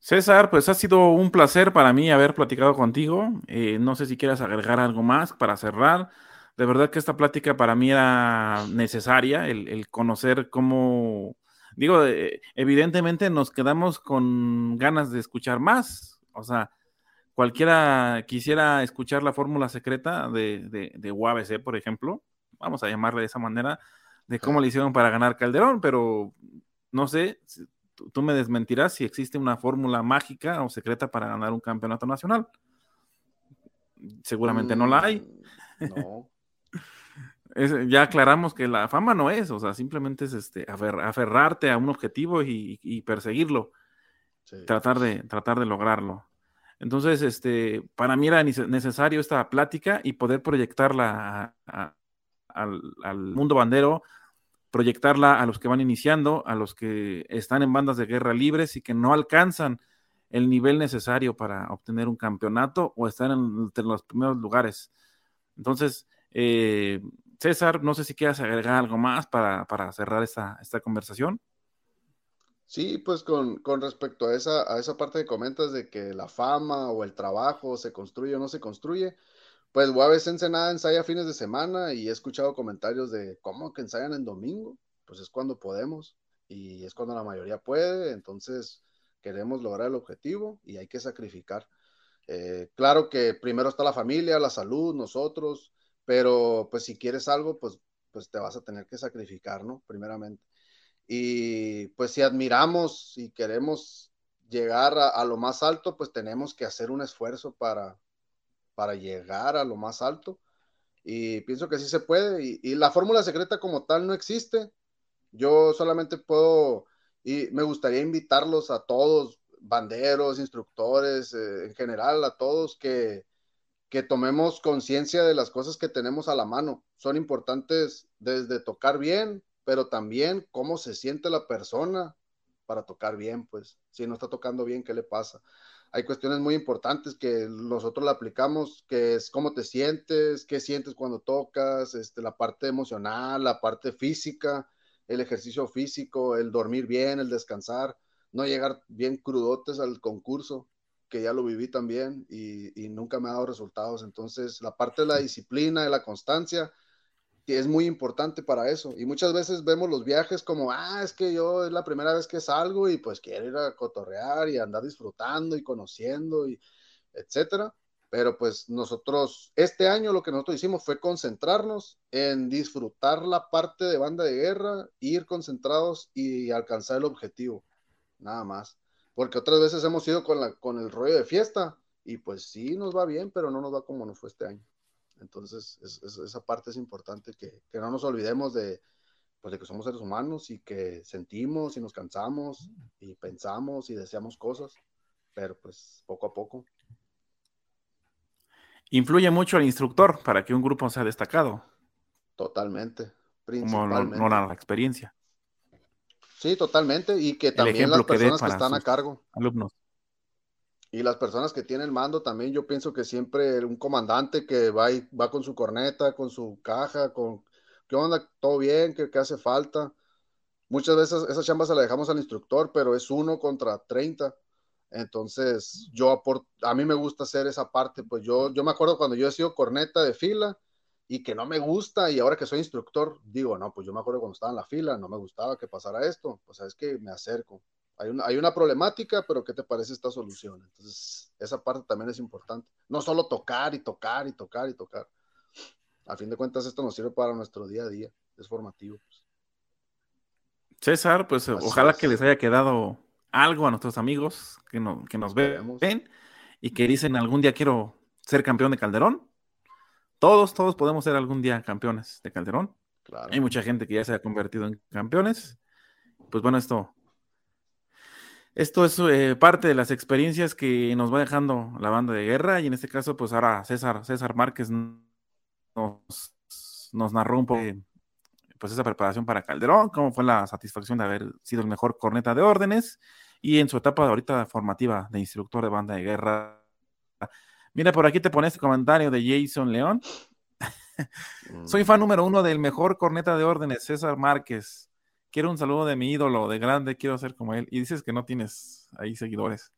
César, pues ha sido un placer para mí haber platicado contigo. Eh, no sé si quieras agregar algo más para cerrar. De verdad que esta plática para mí era necesaria, el conocer cómo digo, eh, evidentemente nos quedamos con ganas de escuchar más. O sea, cualquiera quisiera escuchar la fórmula secreta de, de, de UABC, por ejemplo, vamos a llamarle de esa manera, de cómo le hicieron para ganar Calderón, pero no sé, tú me desmentirás si existe una fórmula mágica o secreta para ganar un campeonato nacional. Seguramente no la hay. Mm, no ya aclaramos que la fama no es, o sea, simplemente es este, aferrarte a un objetivo y, perseguirlo, tratar, de, tratar de lograrlo. Entonces, este, para mí era necesario esta plática y poder proyectarla al, mundo bandero, proyectarla a los que van iniciando, a los que están en bandas de guerra libres y que no alcanzan el nivel necesario para obtener un campeonato o estar entre los primeros lugares. Entonces, eh, César, no sé si quieras agregar algo más para, cerrar esta, esta, conversación. Sí, pues con, respecto a esa, a esa parte que comentas de que la fama o el trabajo se construye o no se construye, pues veces Ensenada ensaya fines de semana y he escuchado comentarios de cómo que ensayan en domingo, pues es cuando podemos y es cuando la mayoría puede, entonces queremos lograr el objetivo y hay que sacrificar. Eh, claro que primero está la familia, la salud, nosotros, pero pues si quieres algo, pues, pues te vas a tener que sacrificar, ¿no? Primeramente. Y pues si admiramos y queremos llegar a, lo más alto, pues tenemos que hacer un esfuerzo para, para llegar a lo más alto. Y pienso que sí se puede. Y, la fórmula secreta como tal no existe. Yo solamente puedo, y me gustaría invitarlos a todos, banderos, instructores, eh, en general, a todos que, que tomemos conciencia de las cosas que tenemos a la mano. Son importantes desde tocar bien, pero también cómo se siente la persona para tocar bien, pues si no está tocando bien, ¿qué le pasa? Hay cuestiones muy importantes que nosotros le aplicamos, que es cómo te sientes, qué sientes cuando tocas, este, la parte emocional, la parte física, el ejercicio físico, el dormir bien, el descansar, no llegar bien crudotes al concurso que ya lo viví también y, nunca me ha dado resultados. Entonces, la parte de la disciplina, de la constancia, es muy importante para eso. Y muchas veces vemos los viajes como, ah, es que yo es la primera vez que salgo y pues quiero ir a cotorrear y andar disfrutando y conociendo y etcétera. Pero pues nosotros, este año lo que nosotros hicimos fue concentrarnos en disfrutar la parte de banda de guerra, ir concentrados y alcanzar el objetivo, nada más porque otras veces hemos ido con, la, con el rollo de fiesta y pues sí nos va bien, pero no nos va como nos fue este año. Entonces, esa parte es importante, que, no nos olvidemos de, pues, de que somos seres humanos y que sentimos y nos cansamos y pensamos y deseamos cosas, pero pues poco a poco. Influye mucho el instructor para que un grupo sea destacado. Totalmente. Principalmente. Como no, la experiencia. Sí, totalmente. Y que también las personas que, están a cargo. Alumnos. Y las personas que tienen mando también, yo pienso que siempre un comandante que va, y, va con su corneta, con su caja, con qué onda, todo bien, qué, hace falta. Muchas veces esa chamba se la dejamos al instructor, pero es uno contra 30. Entonces, yo a mí me gusta hacer esa parte, pues yo, yo me acuerdo cuando yo he sido corneta de fila, y que no me gusta y ahora que soy instructor digo, no, pues yo me acuerdo cuando estaba en la fila, no me gustaba que pasara esto, pues es que me acerco. Hay una, hay una problemática, pero ¿qué te parece esta solución? Entonces, esa parte también es importante. No solo tocar y tocar y tocar y tocar. A fin de cuentas, esto nos sirve para nuestro día a día, es formativo. Pues. César, pues ojalá que les haya quedado algo a nuestros amigos que, que nos ven y que dicen algún día quiero ser campeón de Calderón. Todos, todos podemos ser algún día campeones de Calderón. Hay mucha gente que ya se ha convertido en campeones. Pues bueno, esto, esto es eh, parte de las experiencias que nos va dejando la banda de guerra y en este caso, pues ahora César, César Márquez nos, nos narró un poco pues esa preparación para Calderón, cómo fue la satisfacción de haber sido el mejor corneta de órdenes y en su etapa de ahorita formativa de instructor de banda de guerra. Mira, por aquí te pones este comentario de Jason León. Soy fan número uno del mejor corneta de órdenes, César Márquez. Quiero un saludo de mi ídolo, de grande, quiero ser como él. Y dices que no tienes ahí seguidores.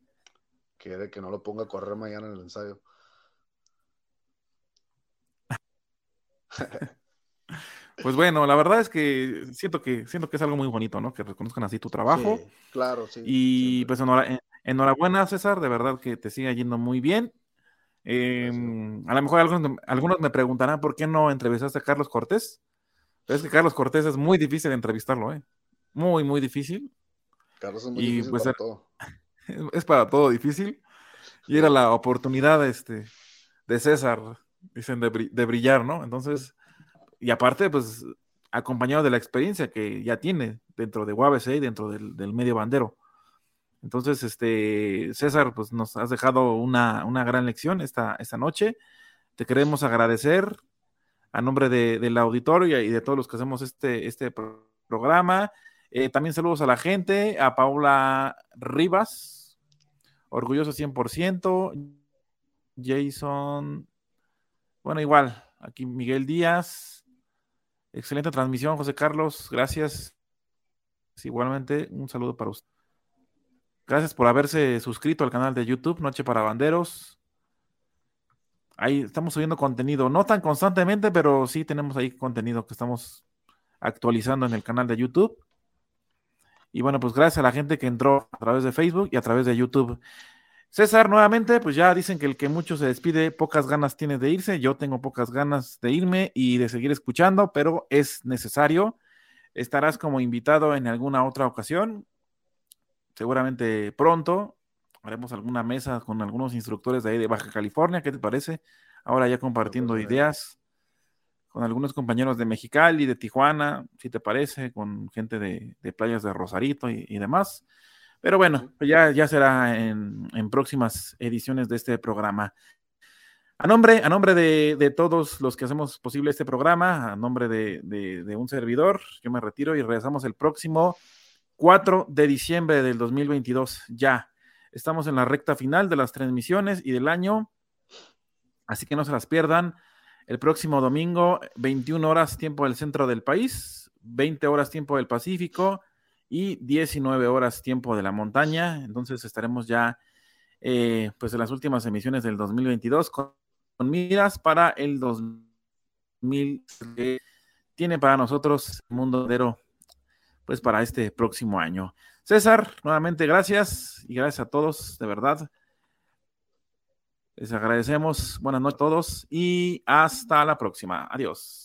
Quiere que no lo ponga a correr mañana en el ensayo. Pues bueno, la verdad es que siento que siento que es algo muy bonito, ¿no? Que reconozcan así tu trabajo. claro, sí. Y pues enhorabuena, César, de verdad que te siga yendo muy bien. Em, a lo mejor algunos, algunos, me preguntarán por qué no entrevistaste a Carlos Cortés. Pero es que Carlos Cortés es muy difícil de entrevistarlo, ¿eh? Muy, muy difícil. Carlos es muy difícil pues, para todo. Es para todo difícil. Y era la oportunidad este, de César, dicen, de, de brillar, ¿no? Entonces y aparte, pues, acompañado de la experiencia que ya tiene dentro de UABC y dentro del, medio bandero. Entonces, este, César, pues nos has dejado una, gran lección esta, esta noche. Te queremos agradecer a nombre del auditorio y de todos los que hacemos este, este programa. Eh, también saludos a la gente, a Paula Rivas, orgulloso 100%, Jason, bueno, igual, aquí Miguel Díaz, Excelente transmisión, José Carlos. Gracias. Igualmente, un saludo para usted. Gracias por haberse suscrito al canal de YouTube, Noche para Banderos. Ahí estamos subiendo contenido, no tan constantemente, pero sí tenemos ahí contenido que estamos actualizando en el canal de YouTube. Y bueno, pues gracias a la gente que entró a través de Facebook y a través de YouTube. César, nuevamente, pues ya dicen que el que mucho se despide, pocas ganas tiene de irse. Yo tengo pocas ganas de irme y de seguir escuchando, pero es necesario. Estarás como invitado en alguna otra ocasión, seguramente pronto. Haremos alguna mesa con algunos instructores de ahí de Baja California, ¿qué te parece? Ahora ya compartiendo ideas con algunos compañeros de Mexicali, de Tijuana, si te parece, con gente de, playas de Rosarito y demás. Pero bueno, pues ya, ya será en, próximas ediciones de este programa. A nombre, a nombre de, todos los que hacemos posible este programa, a nombre de, un servidor, yo me retiro y regresamos el próximo 4 de diciembre del 2022. Ya estamos en la recta final de las transmisiones y del año, así que no se las pierdan. El próximo domingo, 21 horas tiempo del centro del país, 20 horas tiempo del Pacífico, y 19 horas tiempo de la montaña. Entonces estaremos ya eh, pues en las últimas emisiones del 2022 con, miras para el 2000 que tiene para nosotros el mundo entero pues para este próximo año. César, nuevamente gracias y gracias a todos, de verdad. Les agradecemos. Buenas noches a todos y hasta la próxima. Adiós.